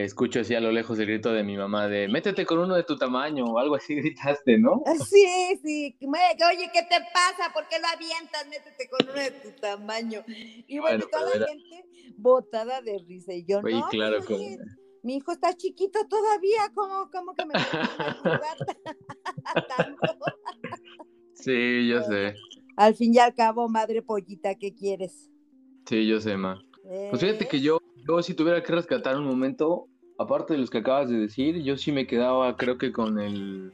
escucho así a lo lejos el grito de mi mamá de métete con uno de tu tamaño o algo así gritaste, ¿no? Sí, sí, oye, ¿qué te pasa? ¿Por qué lo avientas? Métete con uno de tu tamaño. Y bueno, bueno toda la gente botada de risa y yo, oye, no, claro, no, como... mi hijo está chiquito todavía, ¿cómo, cómo que me a tanto? Sí, yo sé. Al fin y al cabo, madre pollita, ¿qué quieres? Sí, yo sé, ma. Eh... Pues fíjate que yo, yo si tuviera que rescatar un momento, aparte de los que acabas de decir, yo sí me quedaba, creo que con el,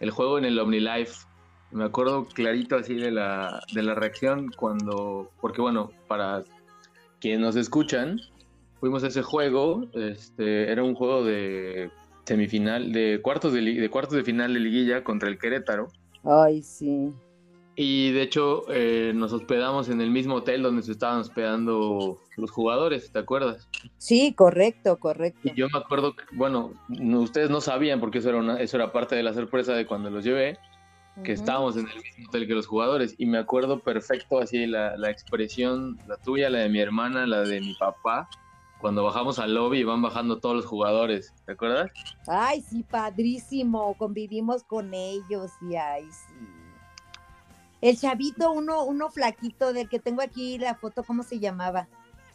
el juego en el OmniLife. Me acuerdo clarito así de la, de la reacción cuando, porque bueno, para quienes nos escuchan, fuimos a ese juego, este, era un juego de semifinal, de cuartos de, de cuartos de final de liguilla contra el Querétaro. Ay, sí. Y de hecho eh, nos hospedamos en el mismo hotel donde se estaban hospedando los jugadores, ¿te acuerdas? Sí, correcto, correcto. Y yo me acuerdo, que, bueno, no, ustedes no sabían porque eso era, una, eso era parte de la sorpresa de cuando los llevé, que uh -huh. estábamos en el mismo hotel que los jugadores. Y me acuerdo perfecto así la, la expresión, la tuya, la de mi hermana, la de mi papá, cuando bajamos al lobby y van bajando todos los jugadores, ¿te acuerdas? Ay, sí, padrísimo, convivimos con ellos y ay, sí. El chavito, uno, uno flaquito del que tengo aquí la foto, ¿cómo se llamaba?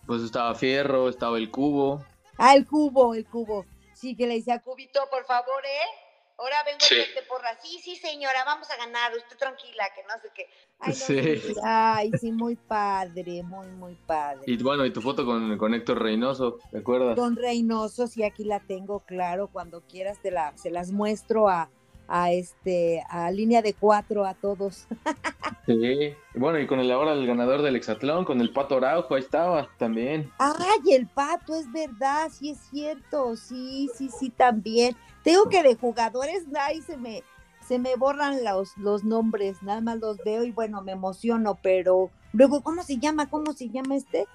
Pues estaba Fierro, estaba el Cubo. Ah, el Cubo, el Cubo. Sí, que le decía, Cubito, por favor, ¿eh? Ahora vengo sí. de porra. Sí, sí, señora, vamos a ganar. Usted tranquila, que no sé qué. Ay, no, sí. Ay, sí, muy padre, muy, muy padre. Y bueno, y tu foto con, con Héctor Reynoso, ¿te acuerdas? Con Reynoso, sí, aquí la tengo, claro. Cuando quieras te la, se las muestro a, a este a línea de cuatro a todos. Sí, bueno, y con el ahora el ganador del hexatlón, con el Pato Araujo, ahí estaba también. Ay, el Pato, es verdad, sí es cierto, sí, sí, sí, también. Tengo que de jugadores, ahí se me, se me borran los, los nombres, nada más los veo y bueno, me emociono, pero luego, ¿cómo se llama? ¿Cómo se llama este?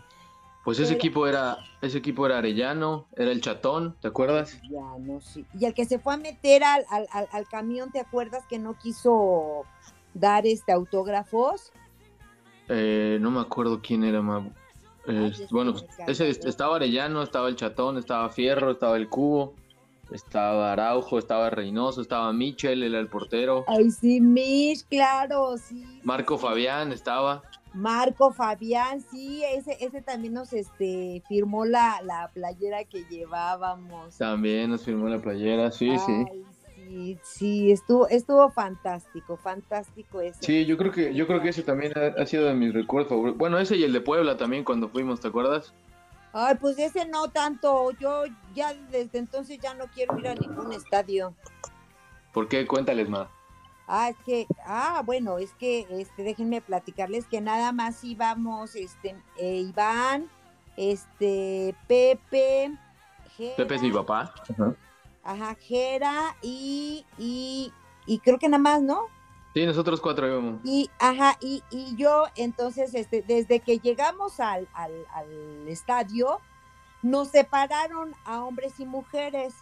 Pues ese equipo era, ese equipo era Arellano, era el Chatón, ¿te acuerdas? Arellano, sí. Y el que se fue a meter al, al, al, al camión, ¿te acuerdas que no quiso dar este autógrafos? Eh, no me acuerdo quién era, ma. Eh, Ay, bueno, ese estaba Arellano, estaba el Chatón, estaba Fierro, estaba el Cubo, estaba Araujo, estaba Reynoso, estaba Michel, era el portero. Ay, sí, Mich, claro, sí. Marco sí. Fabián estaba. Marco Fabián, sí, ese, ese también nos este, firmó la, la playera que llevábamos. También nos firmó la playera, sí, Ay, sí. Sí, sí, estuvo, estuvo fantástico, fantástico ese. Sí, yo creo que, yo creo que ese también ha, ha sido de mis recuerdos favoritos. Bueno, ese y el de Puebla también cuando fuimos, ¿te acuerdas? Ay, pues ese no tanto. Yo ya desde entonces ya no quiero ir a ningún estadio. ¿Por qué? Cuéntales más. Ah, es que, ah, bueno, es que, este, déjenme platicarles que nada más íbamos, este, eh, Iván, este, Pepe, Gera, Pepe es mi papá. Ajá, ajá Jera y, y, y creo que nada más, ¿no? Sí, nosotros cuatro íbamos. Y, ajá, y, y yo, entonces, este, desde que llegamos al, al, al estadio, nos separaron a hombres y mujeres.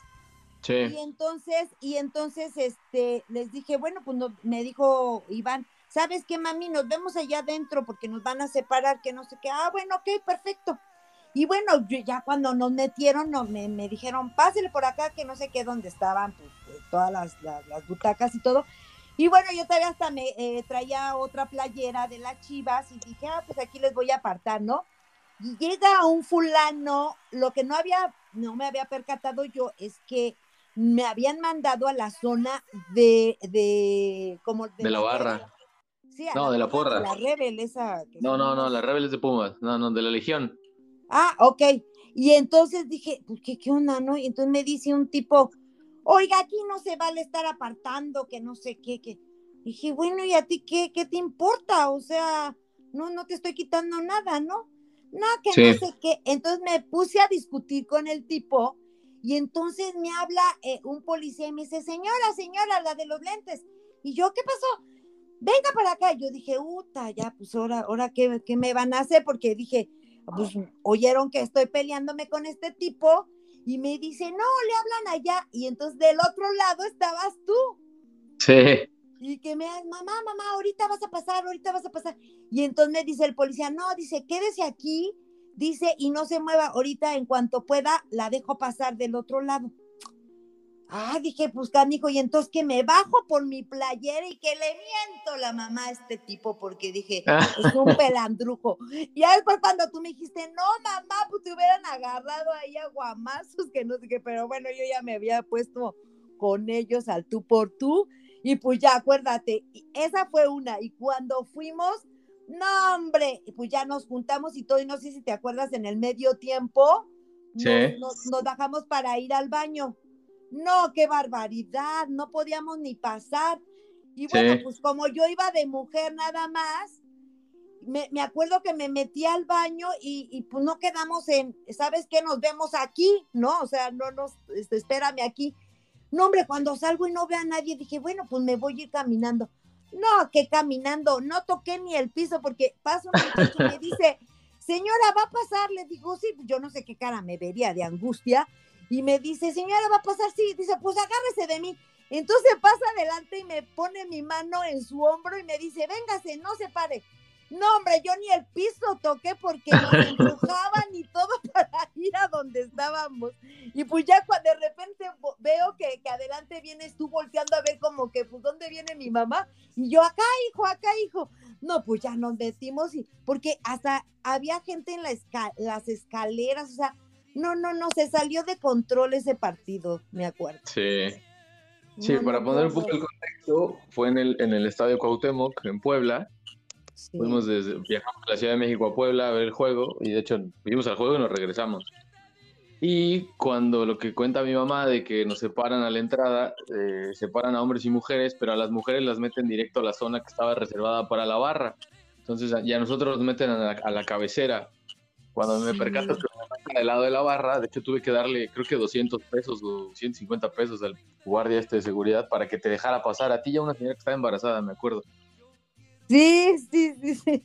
Sí. Y entonces, y entonces, este, les dije, bueno, pues no- me dijo Iván, ¿sabes qué, mami? Nos vemos allá adentro porque nos van a separar, que no sé qué. Ah, bueno, ok, perfecto. Y bueno, yo ya cuando nos metieron, no, me, me dijeron, pásele por acá, que no sé qué, dónde estaban, pues, eh, todas las, las, las butacas y todo. Y bueno, yo todavía hasta me eh, traía otra playera de las chivas y dije, ah, pues aquí les voy a apartar, ¿no? Y llega un fulano, lo que no había, no me había percatado yo es que me habían mandado a la zona de, de, como De la barra. Sí, No, de la porra. La Rebel, esa. que No, no, no, unos- las rebeldes de Pumas. No, no, de la Legión. Ah, ok. Y entonces dije, pues, ¿qué, qué onda, no? Y entonces me dice un tipo, oiga, aquí no se vale estar apartando, que no sé qué, que. Dije, bueno, ¿y a ti qué, qué te importa? O sea, no, no te estoy quitando nada, ¿no? No, que no sé qué. Entonces me puse a discutir con el tipo y entonces me habla eh, un policía y me dice, señora, señora, la de los lentes. Y yo, ¿qué pasó? Venga para acá. Yo dije, uta, ya, pues ahora, ahora qué, qué me van a hacer, porque dije, pues oyeron que estoy peleándome con este tipo y me dice, no, le hablan allá. Y entonces del otro lado estabas tú. Sí. Y que me mamá, mamá, ahorita vas a pasar, ahorita vas a pasar. Y entonces me dice el policía, no, dice, quédese aquí, dice, y no se mueva, ahorita en cuanto pueda, la dejo pasar del otro lado. Ah, dije, pues canijo, y entonces que me bajo por mi playera y que le miento la mamá a este tipo, porque dije, es un pelandrujo. Y después cuando tú me dijiste, no, mamá, pues te hubieran agarrado ahí a guamazos, que no sé qué, pero bueno, yo ya me había puesto con ellos al tú por tú, y pues ya, acuérdate, esa fue una, y cuando fuimos, no, hombre, y pues ya nos juntamos y todo, y no sé si te acuerdas, en el medio tiempo, nos, Sí. nos- nos bajamos para ir al baño. No, qué barbaridad, no podíamos ni pasar. Y bueno, Sí. pues como yo iba de mujer nada más, me, me acuerdo que me metí al baño y, y, pues no quedamos en, ¿sabes qué? Nos vemos aquí, ¿no? O sea, no nos, este, espérame aquí. No, hombre, cuando salgo y no veo a nadie, dije, bueno, pues me voy a ir caminando. No, que caminando, no toqué ni el piso porque pasa un muchacho y me dice, señora, va a pasar. Le digo, sí, yo no sé qué cara me vería de angustia. Y me dice, señora, va a pasar, sí. Dice, pues agárrese de mí. Entonces pasa adelante y me pone mi mano en su hombro y me dice, véngase, no se pare. No, hombre, yo ni el piso toqué porque nos empujaban y todo para ir a donde estábamos. Y pues ya cuando de repente veo que, que adelante vienes tú volteando a ver como que, pues, ¿dónde viene mi mamá? Y yo, acá, hijo, acá, hijo. No, pues ya nos metimos y, porque hasta había gente en la las escaleras, o sea, no, no, no, se salió de control ese partido, me acuerdo. Sí. Sí, No, para no, poner un poco el contexto, fue en el, en el estadio Cuauhtémoc, en Puebla. Fuimos desde, viajamos de la Ciudad de México a Puebla a ver el juego y de hecho vimos al juego y nos regresamos. Y cuando lo que cuenta mi mamá de que nos separan a la entrada, eh, separan a hombres y mujeres, pero a las mujeres las meten directo a la zona que estaba reservada para la barra. Entonces, a- y a nosotros nos meten a la, a la cabecera. Cuando me Sí. percato que del lado de la barra, de hecho tuve que darle creo que 200 pesos o 150 pesos al guardia este de seguridad para que te dejara pasar. A ti ya una señora que estaba embarazada, me acuerdo. Sí, sí, sí, sí.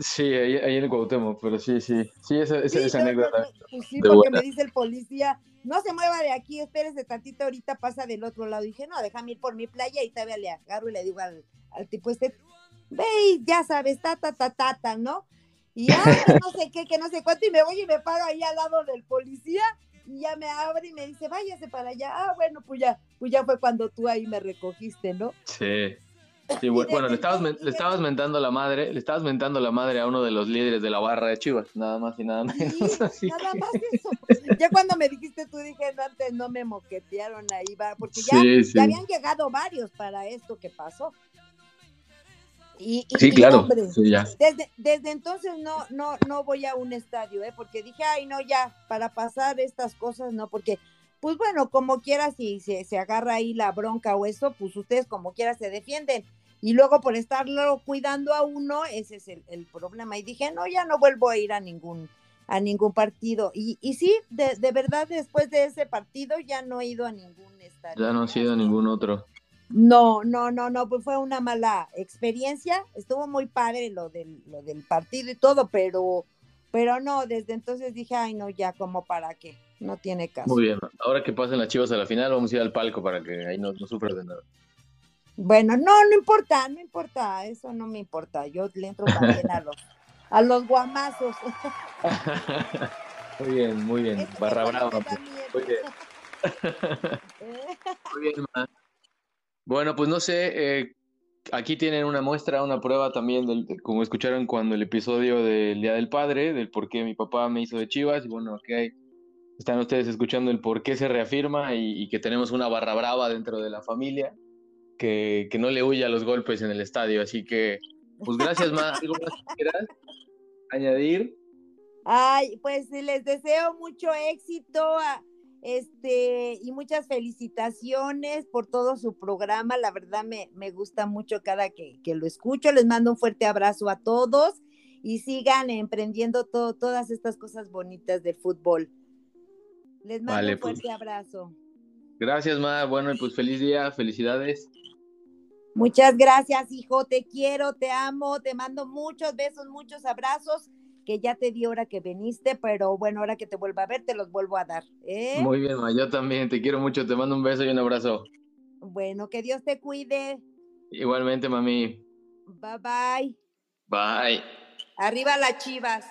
Sí, ahí, ahí en el Cuauhtémoc, pero sí, sí. Sí, esa, esa, Sí, esa yo- anécdota. Pues sí, porque buena. me dice el policía, no se mueva de aquí, espérese tantito, ahorita pasa del otro lado. dije, no, déjame ir por mi playa y todavía le agarro y le digo al, al tipo este, ve y ya sabes, ta, ta, ta, ta, ta, ¿no? Y que no sé qué, que no sé cuánto, y me voy y me paro ahí al lado del policía y ya me abre y me dice, váyase para allá. Ah, bueno, pues ya, pues ya fue cuando tú ahí me recogiste, ¿no? Sí. Sí, bu- bueno, le estabas, le estabas mentando la madre, le estabas mentando la madre a uno de los líderes de la barra de Chivas, nada más y nada menos. así Nada que- más eso. Ya cuando me dijiste, tú dije, "No, antes no me moquetearon ahí, porque ya, Sí, ya sí. habían llegado varios para esto que pasó. Y, y- Sí, claro, hombre, sí, ya. Desde, desde entonces no, no, no voy a un estadio, ¿eh? porque dije, ay, no, ya, para pasar estas cosas, no, porque, pues bueno, como quiera, si se, se agarra ahí la bronca o eso, pues ustedes como quiera se defienden. Y luego por estarlo cuidando a uno, ese es el, el problema. Y dije, no, ya no vuelvo a ir a ningún, a ningún partido. Y, y sí, de, de verdad, después de ese partido ya no he ido a ningún estadio. Ya no ha sido ningún otro. No, no, no, no, pues fue una mala experiencia. Estuvo muy padre lo del, lo del partido y todo, pero, pero no, desde entonces dije, ay, no, ya, como para qué. no tiene caso. Muy bien, ahora que pasen las chivas a la final, vamos a ir al palco para que ahí no, no sufras de nada. Bueno, no, no importa, no importa, eso no me importa. Yo le entro también a los, a los guamazos. muy bien, muy bien. Barra brava. Muy bien. muy bien, ma. Bueno, pues no sé, eh, aquí tienen una muestra, una prueba también, del, como escucharon cuando el episodio del Día del Padre, del por qué mi papá me hizo de Chivas, y bueno, aquí hay, están ustedes escuchando el por qué se reafirma y, que tenemos una barra brava dentro de la familia, que, que, no le huye a los golpes en el estadio, así que, pues gracias. ¿Algo más que quieras añadir? Ay, pues les deseo mucho éxito. A este, y muchas felicitaciones por todo su programa. La verdad me, me gusta mucho cada que, que, lo escucho. Les mando un fuerte abrazo a todos y sigan emprendiendo todo, todas estas cosas bonitas del fútbol. Les mando vale, un fuerte pues, abrazo. Gracias, Ma. Bueno, pues feliz día, felicidades. Muchas gracias, hijo. Te quiero, te amo, te mando muchos besos, muchos abrazos que ya te di hora que viniste, pero bueno, ahora que te vuelva a ver, te los vuelvo a dar. ¿eh? Muy bien, ma, yo también te quiero mucho, te mando un beso y un abrazo. Bueno, que Dios te cuide. Igualmente, mami. Bye bye. Bye. Arriba las chivas.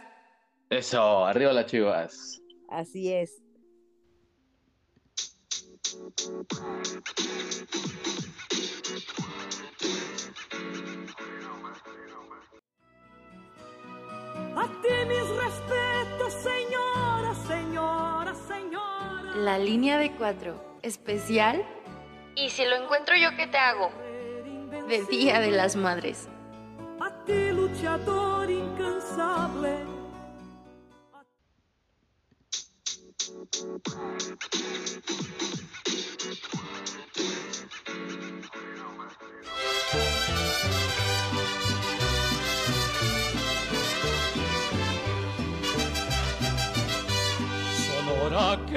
Eso, arriba las chivas. Así es. A ti mis respetos, señora, señora, señora. La línea de cuatro, especial. ¿Y si lo encuentro yo, qué te hago? De Día de las Madres. A ti, luchador incansable. Sonora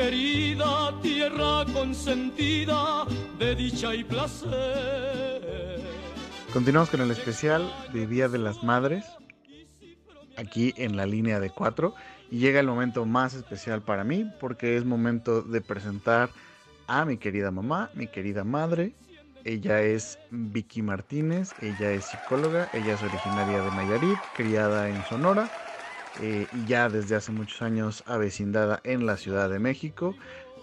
querida, tierra consentida de dicha y placer. Continuamos con el especial de Día de las Madres, aquí en la línea de cuatro. Y llega el momento más especial para mí, porque es momento de presentar a mi querida mamá, mi querida madre. Ella es Vicky Martínez, ella es psicóloga, ella es originaria de Nayarit, criada en Sonora eh, y ya desde hace muchos años avecindada en la Ciudad de México.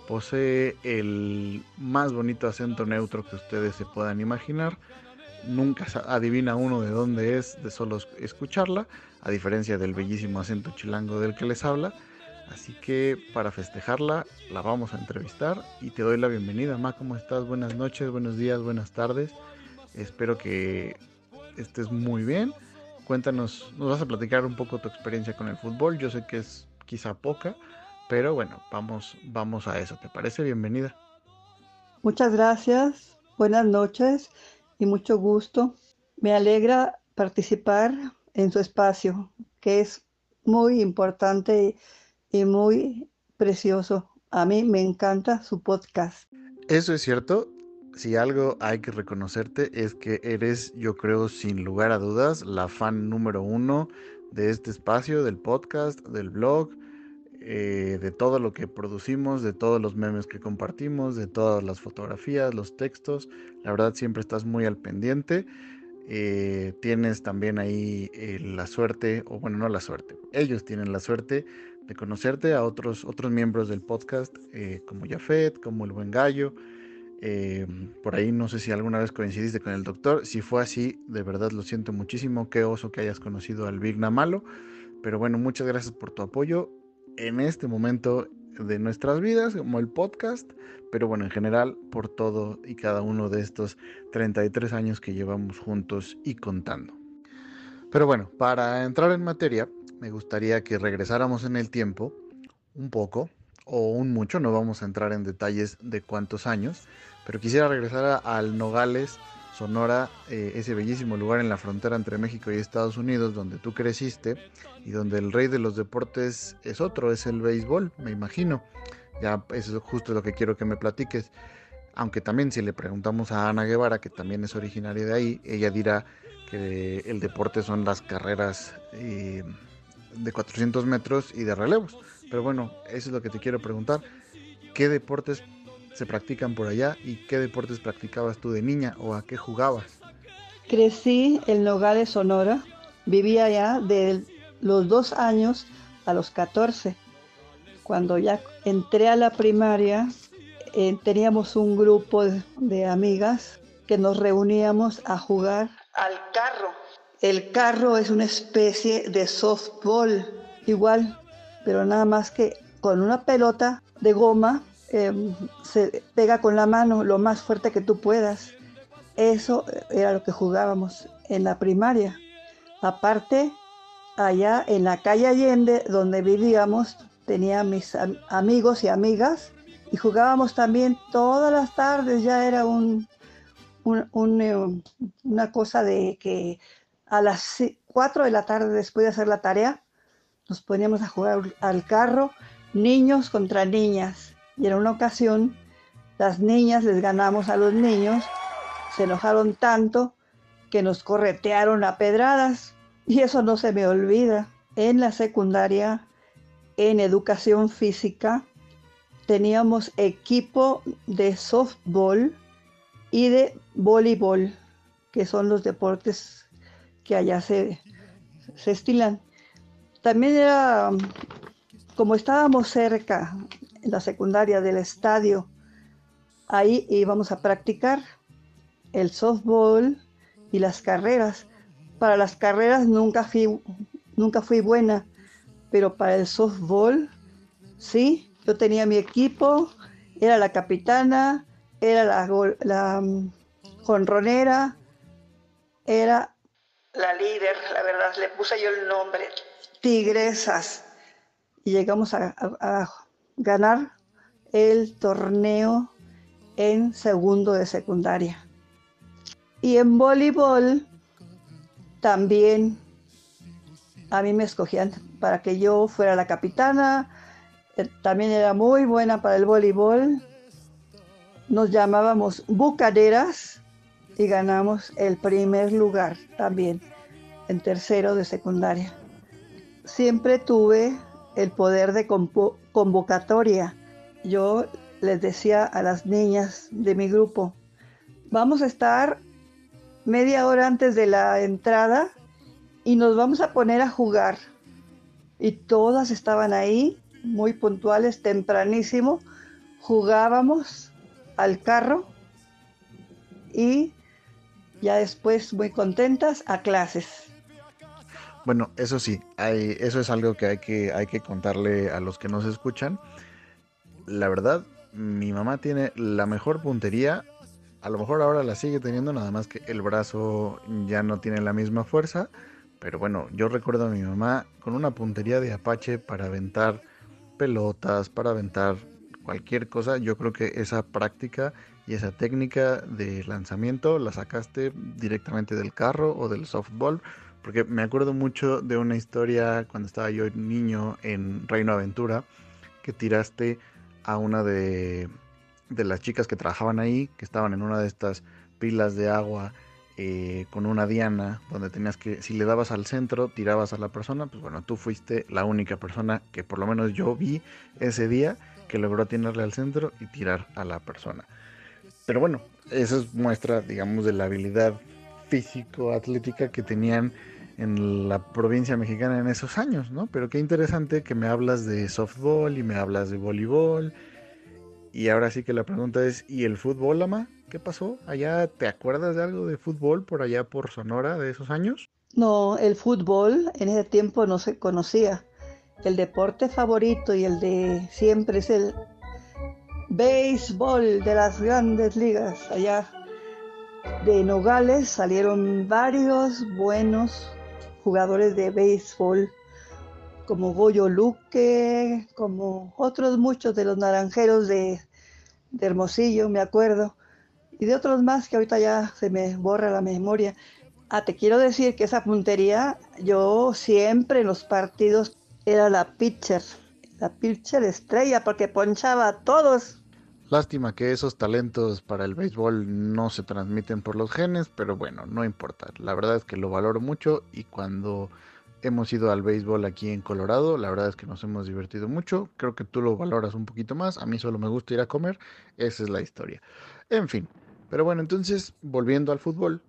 Posee el más bonito acento neutro que ustedes se puedan imaginar. Nunca adivina uno de dónde es de solo escucharla, a diferencia del bellísimo acento chilango del que les habla. Así que para festejarla la vamos a entrevistar y te doy la bienvenida. Ma, ¿cómo estás? Buenas noches, buenos días, buenas tardes. Espero que estés muy bien. Cuéntanos, nos vas a platicar un poco tu experiencia con el fútbol. Yo sé que es quizá poca, pero bueno, vamos, vamos a eso. ¿Te parece? Bienvenida. Muchas gracias, buenas noches y mucho gusto. Me alegra participar en su espacio, que es muy importante y muy precioso. A mí me encanta su podcast. Eso es cierto. Si algo hay que reconocerte es que eres, yo creo, sin lugar a dudas, la fan número uno de este espacio, del podcast, del blog, eh, de todo lo que producimos, de todos los memes que compartimos, de todas las fotografías, los textos. La verdad siempre estás muy al pendiente. Eh, tienes también ahí eh, la suerte, o bueno, no la suerte, ellos tienen la suerte de conocerte a otros, otros miembros del podcast, como Jafet, como el buen gallo. Por ahí no sé si alguna vez coincidiste con el doctor. Si fue así, de verdad lo siento muchísimo. Qué oso que hayas conocido al Vigna Malo. Pero bueno, muchas gracias por tu apoyo en este momento de nuestras vidas, como el podcast, pero bueno, en general, por todo y cada uno de estos 33 años que llevamos juntos y contando. Pero bueno, para entrar en materia, me gustaría que regresáramos en el tiempo un poco o un mucho, no vamos a entrar en detalles de cuántos años, pero quisiera regresar al Nogales, Sonora, eh, ese bellísimo lugar en la frontera entre México y Estados Unidos, donde tú creciste y donde el rey de los deportes es otro, es el béisbol, me imagino. Ya eso es justo lo que quiero que me platiques. Aunque también si le preguntamos a Ana Guevara, que también es originaria de ahí, ella dirá que el deporte son las carreras eh, de 400 metros y de relevos. Pero bueno, eso es lo que te quiero preguntar. ¿Qué deportes se practican por allá y qué deportes practicabas tú de niña o a qué jugabas? Crecí en Nogales, Sonora. Vivía allá de los dos años a los 14. Cuando ya entré a la primaria, eh, teníamos un grupo de, de amigas que nos reuníamos a jugar Al carro. el carro es una especie de softball, igual, pero nada más que con una pelota de goma eh, se pega con la mano lo más fuerte que tú puedas. Eso era lo que jugábamos en la primaria. Aparte, allá en la calle Allende, donde vivíamos, tenía mis am- amigos y amigas y jugábamos también todas las tardes. Ya era un, eh, una cosa de que a las 4 de la tarde después de hacer la tarea, nos poníamos a jugar al carro, niños contra niñas. Y en una ocasión, las niñas les ganamos a los niños, se enojaron tanto que nos corretearon a pedradas. Y eso no se me olvida. En la secundaria, en educación física, teníamos equipo de softball y de voleibol, que son los deportes que allá se, se estilan. También era, como estábamos cerca en la secundaria del estadio, ahí íbamos a practicar el softball y las carreras. Para las carreras nunca fui, nunca fui buena, pero para el softball, sí, yo tenía mi equipo, era la capitana, era la, la mm, jonronera, era La líder, la verdad, le puse yo el nombre. Tigresas. Y llegamos a, ganar el torneo en segundo de secundaria. Y en voleibol también a mí me escogían para que yo fuera la capitana. Eh, También era muy buena para el voleibol. Nos llamábamos bucaderas y ganamos el primer lugar también en tercero de secundaria. Siempre tuve el poder de convocatoria. Yo les decía a las niñas de mi grupo, vamos a estar media hora antes de la entrada y nos vamos a poner a jugar. Y todas estaban ahí, muy puntuales, tempranísimo. Jugábamos al carro y ya después muy contentas a clases. Bueno, eso sí, eso es algo que hay, que hay que contarle a los que nos escuchan. La verdad, mi mamá tiene la mejor puntería. A lo mejor ahora la sigue teniendo, nada más que el brazo ya no tiene la misma fuerza. Pero bueno, yo recuerdo a mi mamá con una puntería de Apache para aventar pelotas, para aventar cualquier cosa. Yo creo que esa práctica y esa técnica de lanzamiento la sacaste directamente del carro o del softball. Porque me acuerdo mucho de una historia cuando estaba yo niño en Reino Aventura, que tiraste a una de, las chicas que trabajaban ahí, que estaban en una de estas pilas de agua eh, con una diana, donde tenías que, si le dabas al centro, tirabas a la persona, pues bueno, tú fuiste la única persona que por lo menos yo vi ese día que logró atinarle al centro y tirar a la persona. Pero bueno, eso es muestra, digamos, de la habilidad físico-atlética que tenían en la provincia mexicana en esos años, ¿no? Pero qué interesante que me hablas de softball y me hablas de voleibol. Y ahora sí que la pregunta es, ¿y el fútbol, Ama? ¿Qué pasó? ¿Allá te acuerdas de algo de fútbol por allá por Sonora de esos años? No, el fútbol en ese tiempo no se conocía. El deporte favorito y el de siempre es el béisbol de las grandes ligas. Allá de Nogales salieron varios buenos jugadores de béisbol, como Goyo Luque, como otros muchos de los naranjeros de, de Hermosillo, me acuerdo, y de otros más que ahorita ya se me borra la memoria. Ah, te quiero decir que esa puntería, yo siempre en los partidos era la pitcher, la pitcher estrella, porque ponchaba a todos. Lástima que esos talentos para el béisbol no se transmiten por los genes, pero bueno, no importa. La verdad es que lo valoro mucho y cuando hemos ido al béisbol aquí en Colorado, la verdad es que nos hemos divertido mucho, creo que tú lo valoras un poquito más, a mí solo me gusta ir a comer, esa es la historia. En fin, pero bueno, entonces volviendo al fútbol,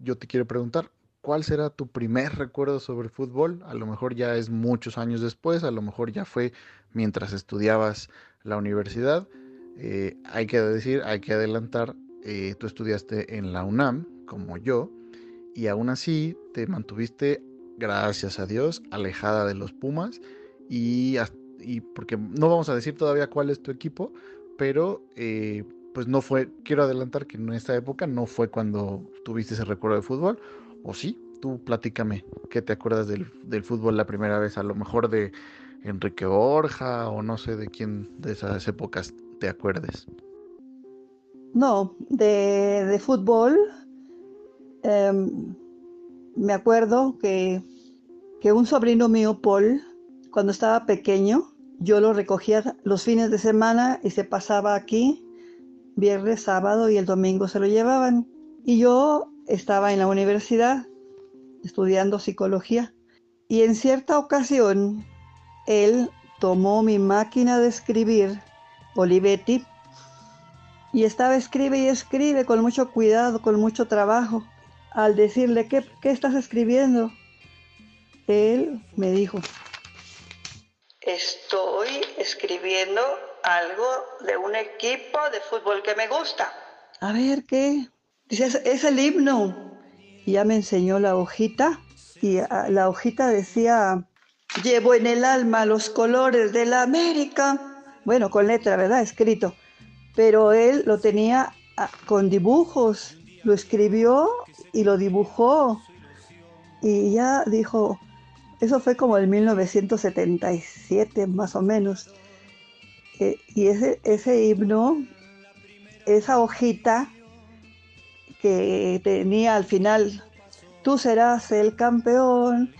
yo te quiero preguntar, ¿cuál será tu primer recuerdo sobre fútbol? A lo mejor ya es muchos años después, a lo mejor ya fue mientras estudiabas la universidad. Eh, hay que decir, hay que adelantar, eh, tú estudiaste en la UNAM, como yo, y aún así te mantuviste gracias a Dios, alejada de los Pumas. Y, porque no vamos a decir todavía cuál es tu equipo, pero eh, pues no fue, quiero adelantar que en esta época no fue cuando tuviste ese recuerdo de fútbol, o sí, tú platícame, ¿qué te acuerdas del, del fútbol la primera vez? A lo mejor de Enrique Borja o no sé de quién de esas épocas te acuerdes. No, de, de fútbol em, me acuerdo que, que un sobrino mío, Paul, cuando estaba pequeño, yo lo recogía los fines de semana y se pasaba aquí, viernes, sábado y el domingo se lo llevaban. Y yo estaba en la universidad estudiando psicología y en cierta ocasión él tomó mi máquina de escribir, Olivetti, y estaba escribe y escribe con mucho cuidado, con mucho trabajo al decirle, ¿qué, estás escribiendo? Él me dijo, estoy escribiendo algo de un equipo de fútbol que me gusta. A ver, ¿qué? Dice, es, el himno. Y ya me enseñó la hojita y ah, la hojita decía, llevo en el alma los colores de la América. Bueno, con letra, ¿verdad? Escrito. Pero él lo tenía ah, con dibujos lo escribió y lo dibujó. Y ya dijo, eso fue como en 1977 más o menos. Eh, y ese, ese himno, esa hojita que tenía al final, tú serás el campeón,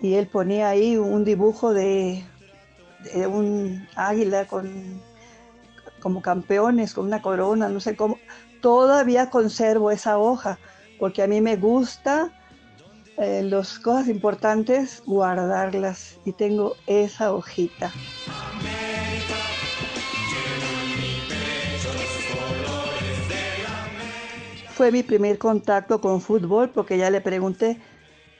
y él ponía ahí un dibujo de, de un águila con como campeones, con una corona, no sé cómo, todavía conservo esa hoja porque a mí me gusta eh, las cosas importantes guardarlas y tengo esa hojita. Fue mi primer contacto con fútbol porque ya le pregunté,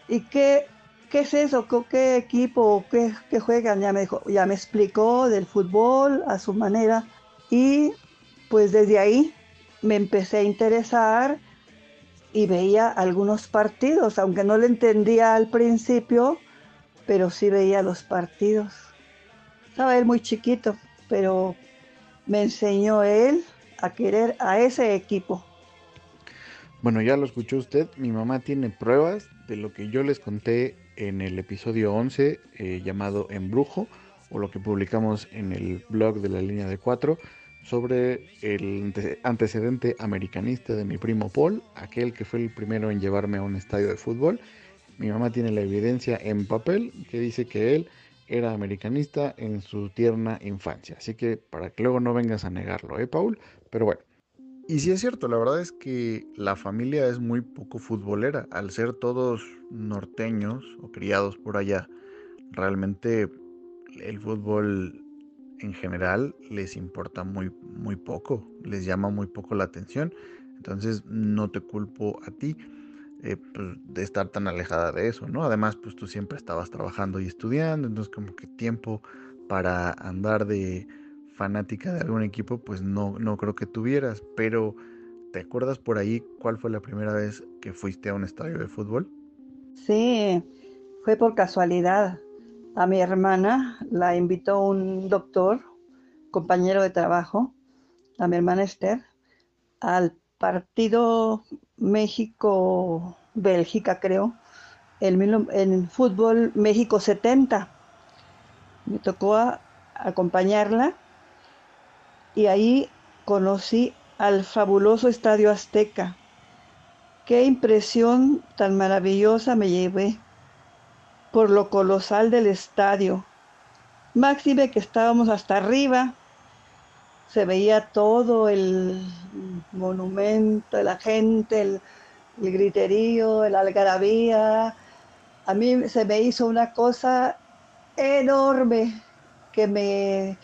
¿y qué, qué es eso? ¿Qué equipo? ¿Qué, qué juegan? Ya me, dijo, ya me explicó del fútbol a su manera y pues desde ahí me empecé a interesar y veía algunos partidos, aunque no le entendía al principio, pero sí veía los partidos. Estaba él muy chiquito, pero me enseñó él a querer a ese equipo. Bueno, ya lo escuchó usted, mi mamá tiene pruebas de lo que yo les conté en el episodio 11 eh, llamado Embrujo, o lo que publicamos en el blog de la línea de 4 sobre el antecedente americanista de mi primo Paul, aquel que fue el primero en llevarme a un estadio de fútbol. Mi mamá tiene la evidencia en papel que dice que él era americanista en su tierna infancia. Así que para que luego no vengas a negarlo, ¿eh, Paul? Pero bueno. Y sí es cierto, la verdad es que la familia es muy poco futbolera. Al ser todos norteños o criados por allá, realmente el fútbol en general les importa muy, muy poco, les llama muy poco la atención. Entonces no te culpo a ti eh, pues, de estar tan alejada de eso, ¿no? Además, pues tú siempre estabas trabajando y estudiando, entonces como que tiempo para andar de fanática de algún equipo, pues no, no creo que tuvieras, pero ¿te acuerdas por ahí cuál fue la primera vez que fuiste a un estadio de fútbol? Sí, fue por casualidad a mi hermana la invitó un doctor, compañero de trabajo, a mi hermana Esther, al partido México-Bélgica, creo, en, fútbol México 70. Me tocó acompañarla y ahí conocí al fabuloso Estadio Azteca. Qué impresión tan maravillosa me llevé por lo colosal del estadio. Máxime que estábamos hasta arriba, se veía todo el monumento, la gente, el, griterío, el algarabía, a mí se me hizo una cosa enorme que me,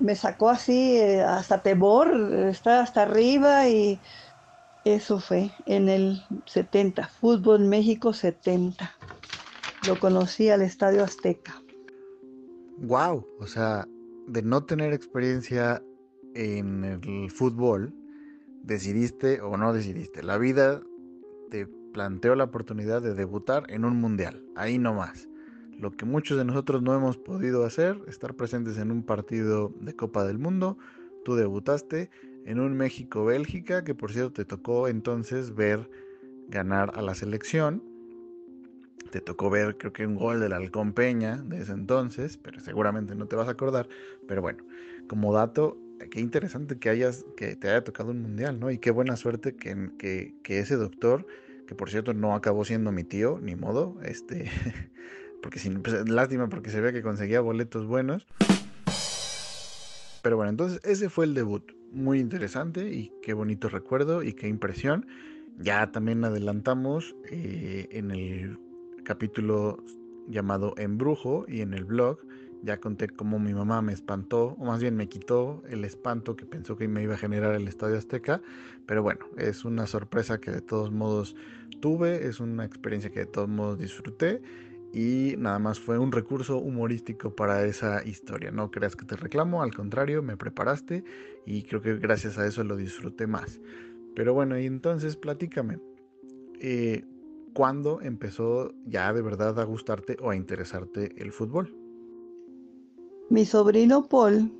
me sacó así eh, hasta temor, estar hasta arriba y eso fue en el 70, Fútbol México 70. Lo conocí al Estadio Azteca. Wow, o sea, de no tener experiencia en el fútbol, decidiste o no decidiste. La vida te planteó la oportunidad de debutar en un mundial, ahí nomás. Lo que muchos de nosotros no hemos podido hacer, estar presentes en un partido de Copa del Mundo, tú debutaste en un México-Bélgica, que por cierto te tocó entonces ver ganar a la selección. Te tocó ver, creo que un gol del Halcón Peña de ese entonces, pero seguramente no te vas a acordar. Pero bueno, como dato, qué interesante que hayas, que te haya tocado un mundial, ¿no? Y qué buena suerte que, que, que ese doctor, que por cierto no acabó siendo mi tío, ni modo, este, porque sin, pues, lástima porque se ve que conseguía boletos buenos. Pero bueno, entonces ese fue el debut, muy interesante y qué bonito recuerdo y qué impresión. Ya también adelantamos eh, en el capítulo llamado Embrujo y en el blog ya conté cómo mi mamá me espantó, o más bien me quitó el espanto que pensó que me iba a generar el Estadio Azteca. Pero bueno, es una sorpresa que de todos modos tuve, es una experiencia que de todos modos disfruté y nada más fue un recurso humorístico para esa historia. No creas que te reclamo, al contrario, me preparaste y creo que gracias a eso lo disfruté más. Pero bueno, y entonces platícame. Eh, ¿Cuándo empezó ya de verdad a gustarte o a interesarte el fútbol? Mi sobrino Paul,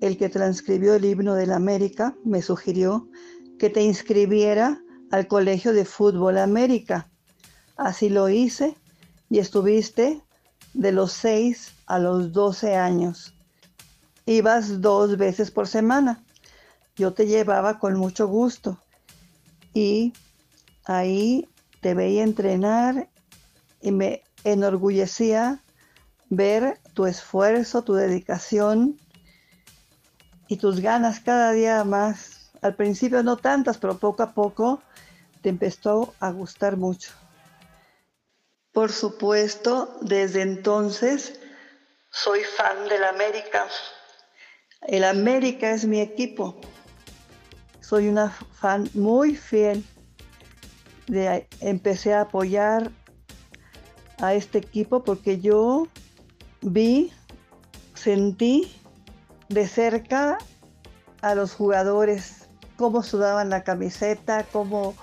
el que transcribió el himno de la América, me sugirió que te inscribiera al Colegio de Fútbol América. Así lo hice y estuviste de los 6 a los 12 años. Ibas dos veces por semana. Yo te llevaba con mucho gusto y ahí te veía entrenar y me enorgullecía ver tu esfuerzo, tu dedicación y tus ganas cada día más. Al principio no tantas, pero poco a poco te empezó a gustar mucho. Por supuesto, desde entonces soy fan del América. El América es mi equipo. Soy una fan muy fiel. De, empecé a apoyar a este equipo porque yo vi, sentí de cerca a los jugadores, cómo sudaban la camiseta, cómo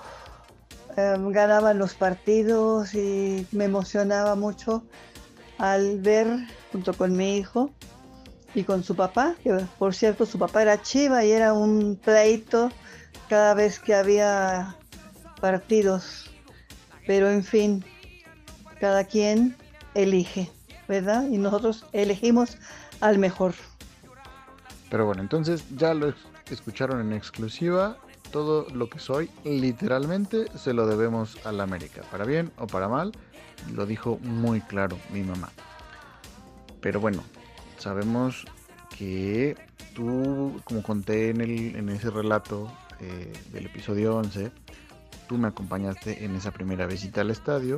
eh, ganaban los partidos y me emocionaba mucho al ver junto con mi hijo y con su papá, que por cierto su papá era chiva y era un pleito cada vez que había partidos. Pero en fin, cada quien elige. ¿verdad? Y nosotros elegimos al mejor. Pero bueno, entonces ya lo escucharon en exclusiva. Todo lo que soy, literalmente, se lo debemos a la América. Para bien o para mal, lo dijo muy claro mi mamá. Pero bueno, sabemos que tú, como conté en, ese relato eh, del episodio 11, tú me acompañaste en esa primera visita al estadio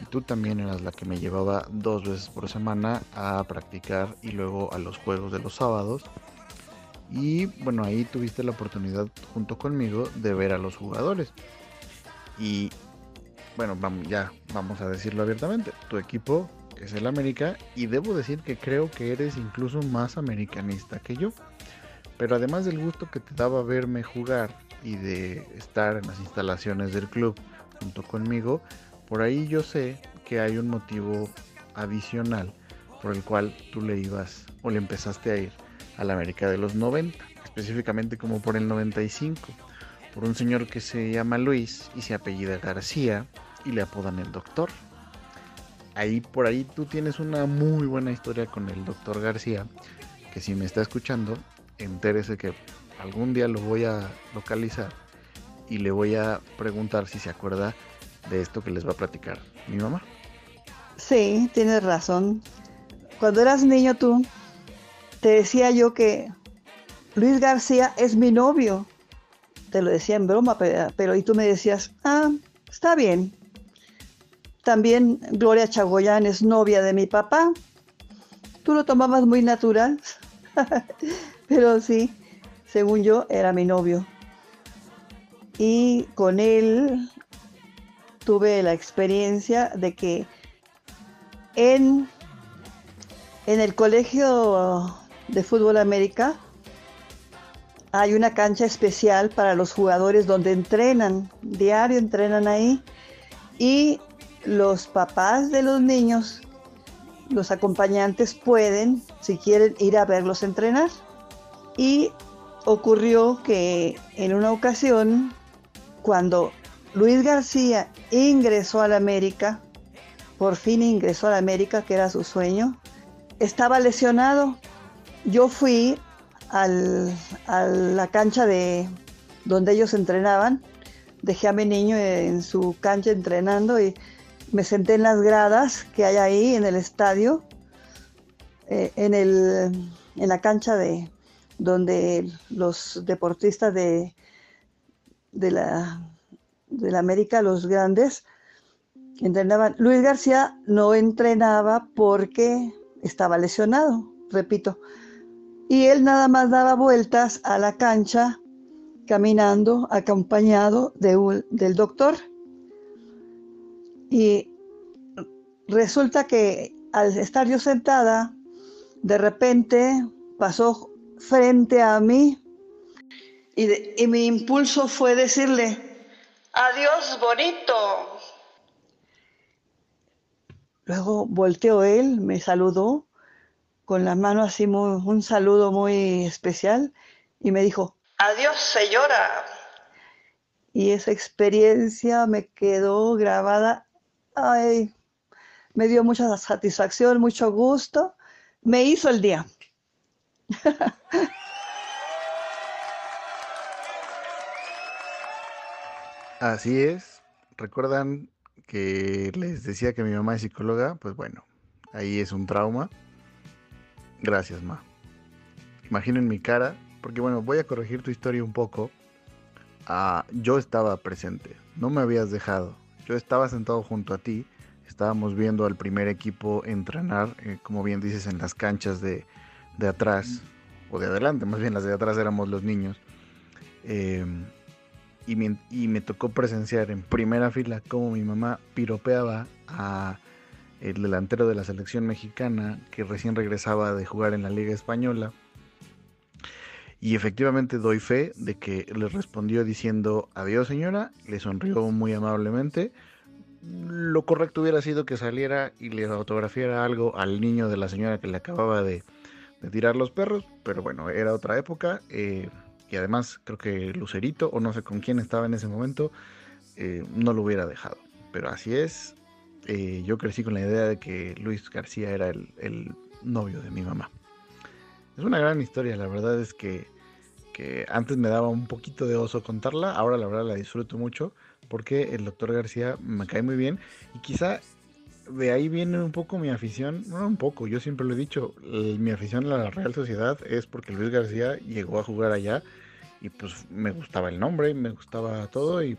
y tú también eras la que me llevaba dos veces por semana a practicar y luego a los juegos de los sábados. Y bueno, ahí tuviste la oportunidad junto conmigo de ver a los jugadores. Y bueno, vamos, ya vamos a decirlo abiertamente. Tu equipo es el América y debo decir que creo que eres incluso más americanista que yo. Pero además del gusto que te daba verme jugar y de estar en las instalaciones del club junto conmigo, por ahí yo sé que hay un motivo adicional por el cual tú le ibas o le empezaste a ir a la América de los 90, específicamente como por el 95, por un señor que se llama Luis y se apellida García y le apodan el doctor. Ahí por ahí tú tienes una muy buena historia con el doctor García, que si me está escuchando, entérese que algún día lo voy a localizar y le voy a preguntar si se acuerda de esto que les va a platicar mi mamá. Sí, tienes razón. Cuando eras niño tú, te decía yo que Luis García es mi novio. Te lo decía en broma, pero, y tú me decías, ah, está bien. también Gloria Chagoyán es novia de mi papá. Tú lo tomabas muy natural, pero sí, según yo, era mi novio. Y con él tuve la experiencia de que en, en el colegio de fútbol América hay una cancha especial para los jugadores donde entrenan, diario entrenan ahí. Y los papás de los niños, los acompañantes pueden, si quieren, ir a verlos entrenar. Y ocurrió que en una ocasión, cuando Luis García ingresó a la América, por fin ingresó a la América, que era su sueño, estaba lesionado. Yo fui a la cancha de donde ellos entrenaban, dejé a mi niño en su cancha entrenando y me senté en las gradas que hay ahí en el estadio, eh, en, la cancha de donde los deportistas de, de la América, los grandes, entrenaban. Luis García no entrenaba porque estaba lesionado, repito. Y él nada más daba vueltas a la cancha caminando acompañado de del doctor. Y resulta que al estar yo sentada, de repente pasó frente a mí y, y mi impulso fue decirle, adiós bonito. Luego volteó él, me saludó con la mano así, un saludo muy especial y me dijo, adiós señora. Y esa experiencia me quedó grabada. Ay, me dio mucha satisfacción, mucho gusto. Me hizo el día. Así es. ¿Recuerdan que les decía que mi mamá es psicóloga? Pues bueno, ahí es un trauma. Gracias, ma. Imaginen mi cara, porque bueno, voy a corregir tu historia un poco. Ah, yo estaba presente, no me habías dejado. Yo estaba sentado junto a ti, estábamos viendo al primer equipo entrenar, eh, como bien dices, en las canchas de, de, atrás, o de adelante, más bien las de atrás éramos los niños. Eh, y, me, y me tocó presenciar en primera fila cómo mi mamá piropeaba a el delantero de la selección mexicana que recién regresaba de jugar en la Liga Española. Y efectivamente doy fe de que le respondió diciendo adiós señora, le sonrió muy amablemente. Lo correcto hubiera sido que saliera y le autografiara algo al niño de la señora que le acababa de, tirar los perros, pero bueno, era otra época. Eh, y además creo que Lucerito, o no sé con quién estaba en ese momento, eh, no lo hubiera dejado. Pero así es, eh, yo crecí con la idea de que Luis García era el, novio de mi mamá. Es una gran historia, la verdad es que, antes me daba un poquito de oso contarla, ahora la verdad la disfruto mucho porque el doctor García me cae muy bien y quizá de ahí viene un poco mi afición, no un poco, yo siempre lo he dicho, mi afición a la Real Sociedad es porque Luis García llegó a jugar allá y pues me gustaba el nombre, me gustaba todo y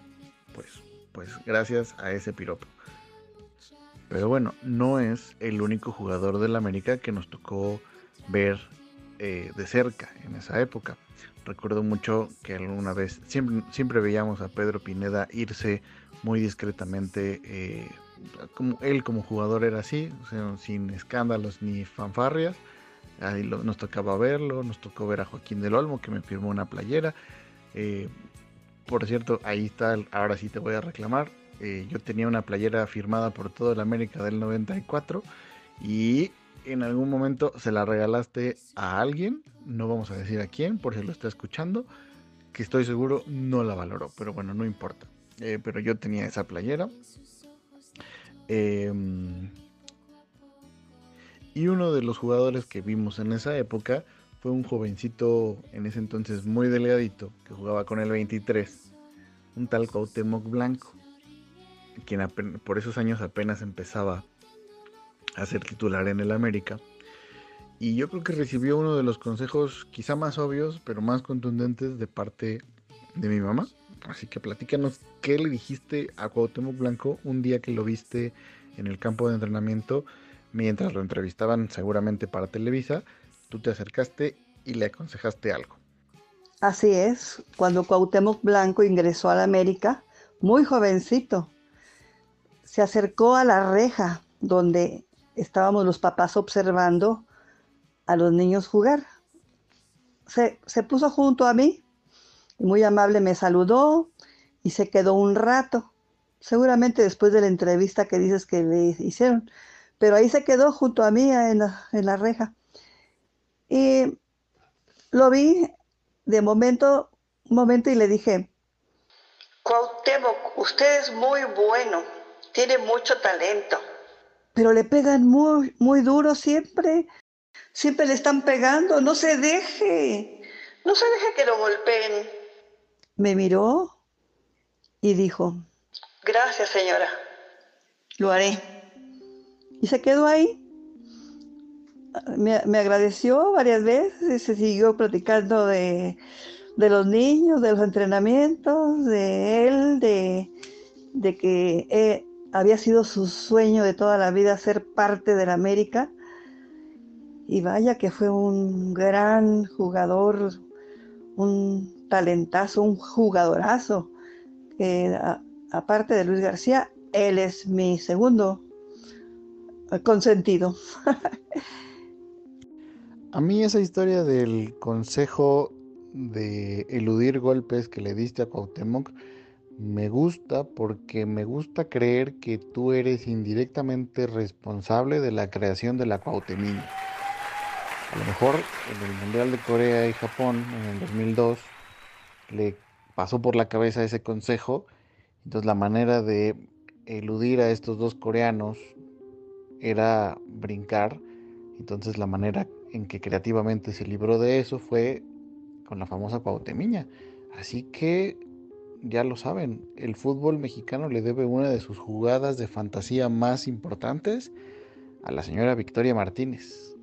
pues, pues gracias a ese piropo. Pero bueno, no es el único jugador del América que nos tocó ver eh, de cerca en esa época. Recuerdo mucho que alguna vez siempre, veíamos a Pedro Pineda irse muy discretamente. Eh, como, él como jugador era así, sin escándalos ni fanfarrias. Ahí nos tocaba verlo, nos tocó ver a Joaquín del Olmo que me firmó una playera. Eh, por cierto, ahí está, ahora sí te voy a reclamar. Eh, yo tenía una playera firmada por toda la América del 94 y en algún momento se la regalaste a alguien, no vamos a decir a quién, por si lo está escuchando, que estoy seguro no la valoró, pero bueno, no importa. Eh, pero yo tenía esa playera. Em, y uno de los jugadores que vimos en esa época fue un jovencito en ese entonces muy delgadito que jugaba con el 23, un tal Cuauhtémoc Blanco quien por esos años apenas empezaba a ser titular en el América. Y yo creo que recibió uno de los consejos quizá más obvios, pero más contundentes de parte de mi mamá. Así que platícanos qué le dijiste a Cuauhtémoc Blanco un día que lo viste en el campo de entrenamiento mientras lo entrevistaban seguramente para Televisa. Tú te acercaste y le aconsejaste algo. Así es, cuando Cuauhtémoc Blanco ingresó a la América, muy jovencito, se acercó a la reja donde estábamos los papás observando a los niños jugar. Se, puso junto a mí muy amable me saludó y se quedó un rato, seguramente después de la entrevista que dices que le hicieron, pero ahí se quedó junto a mí en la, reja. Y lo vi de momento, un momento y le dije, Cuauhtémoc, usted es muy bueno, tiene mucho talento. Pero le pegan muy, muy duro siempre, siempre le están pegando, no se deje. No se deje que lo golpeen me miró y dijo, Gracias, señora. Lo haré. Y se quedó ahí. Me, agradeció varias veces y se siguió platicando de, los niños, de los entrenamientos, de él, de, que eh, había sido su sueño de toda la vida ser parte de la América. Y vaya que fue un gran jugador, un talentazo, un jugadorazo. aparte de Luis García, él es mi segundo eh, consentido. A mí esa historia del consejo de eludir golpes que le diste a Cuauhtémoc me gusta porque me gusta creer que tú eres indirectamente responsable de la creación de la Cuauhtemina. A lo mejor en el Mundial de Corea y Japón en el 2002 le pasó por la cabeza ese consejo. Entonces la manera de eludir a estos dos coreanos era brincar. Entonces la manera en que creativamente se libró de eso fue con la famosa Cuauhtemiña. Así que ya lo saben, el fútbol mexicano le debe una de sus jugadas de fantasía más importantes a la señora Victoria Martínez.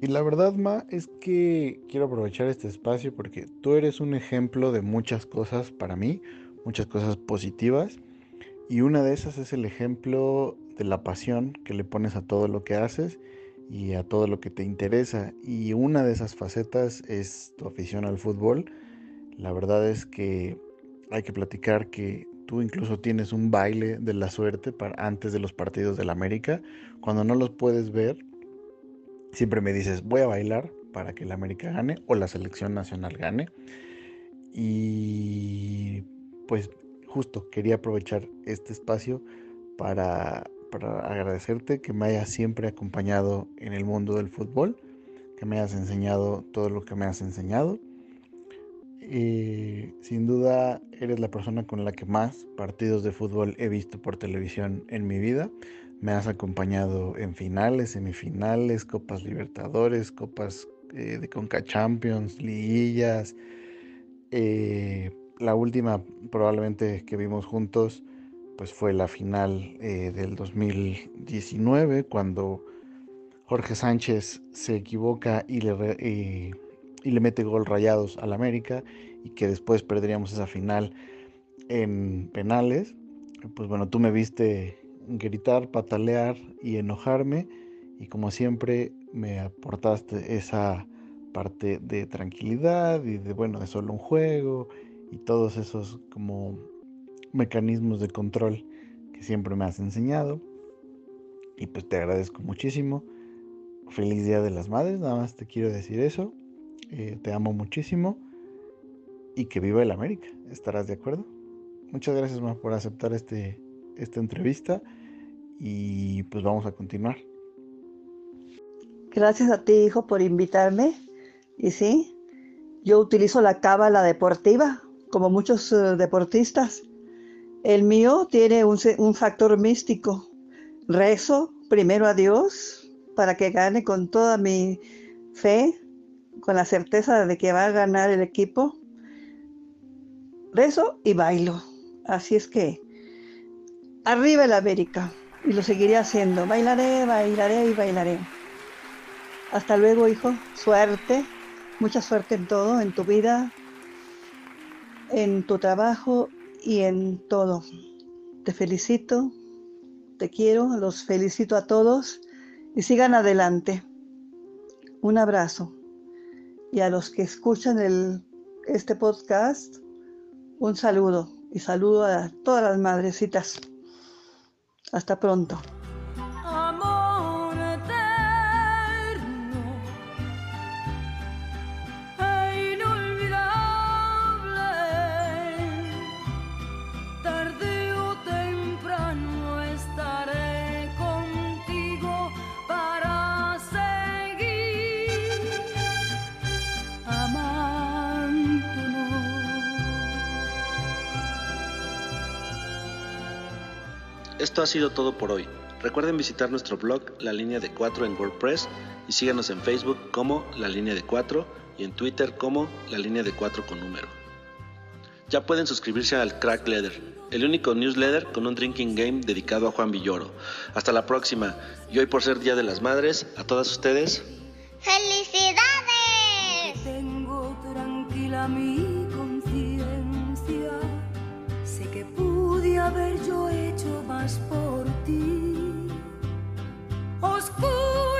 Y la verdad, Ma, es que quiero aprovechar este espacio porque tú eres un ejemplo de muchas cosas para mí, muchas cosas positivas. Y una de esas es el ejemplo de la pasión que le pones a todo lo que haces y a todo lo que te interesa. Y una de esas facetas es tu afición al fútbol. La verdad es que hay que platicar que tú incluso tienes un baile de la suerte para antes de los partidos del América. Cuando no los puedes ver, siempre me dices, voy a bailar para que la América gane o la selección nacional gane. Y pues justo quería aprovechar este espacio para, agradecerte que me hayas siempre acompañado en el mundo del fútbol, que me hayas enseñado todo lo que me has enseñado. Y sin duda eres la persona con la que más partidos de fútbol he visto por televisión en mi vida. Me has acompañado en finales, semifinales, Copas Libertadores, Copas eh, de Conca Champions, liguillas. Eh, la última probablemente que vimos juntos pues fue la final eh, del 2019 cuando Jorge Sánchez se equivoca y le, y le mete gol rayados al América y que después perderíamos esa final en penales. Pues bueno, tú me viste gritar, patalear y enojarme y como siempre me aportaste esa parte de tranquilidad y de bueno, de solo un juego y todos esos como mecanismos de control que siempre me has enseñado. Y pues te agradezco muchísimo. Feliz Día de las Madres, nada más te quiero decir eso. Eh, te amo muchísimo y que viva el América. ¿Estarás de acuerdo? Muchas gracias más por aceptar este, esta entrevista y pues vamos a continuar. Gracias a ti, hijo, por invitarme. Y sí, yo utilizo la cábala deportiva, como muchos eh, deportistas. El mío tiene un, un factor místico. Rezo primero a Dios para que gane con toda mi fe, con la certeza de que va a ganar el equipo. Rezo y bailo. Así es que, arriba el América y lo seguiré haciendo. Bailaré, bailaré y bailaré. Hasta luego, hijo. Suerte. Mucha suerte en todo, en tu vida. en tu trabajo y en todo. Te felicito, te quiero, los felicito a todos y sigan adelante. Un abrazo. Y a los que escuchan el, este podcast, un saludo y saludo a todas las madrecitas. Hasta pronto. Esto ha sido todo por hoy. Recuerden visitar nuestro blog La Línea de 4 en WordPress y síganos en Facebook como La Línea de 4 y en Twitter como La Línea de 4 con número. Ya pueden suscribirse al Crack Leather, el único newsletter con un drinking game dedicado a Juan Villoro. Hasta la próxima. Y hoy por ser Día de las Madres, a todas ustedes, ¡Felicidades! Tengo tranquila mi conciencia. Sé que pude haber yo hecho más por ti. Oscuro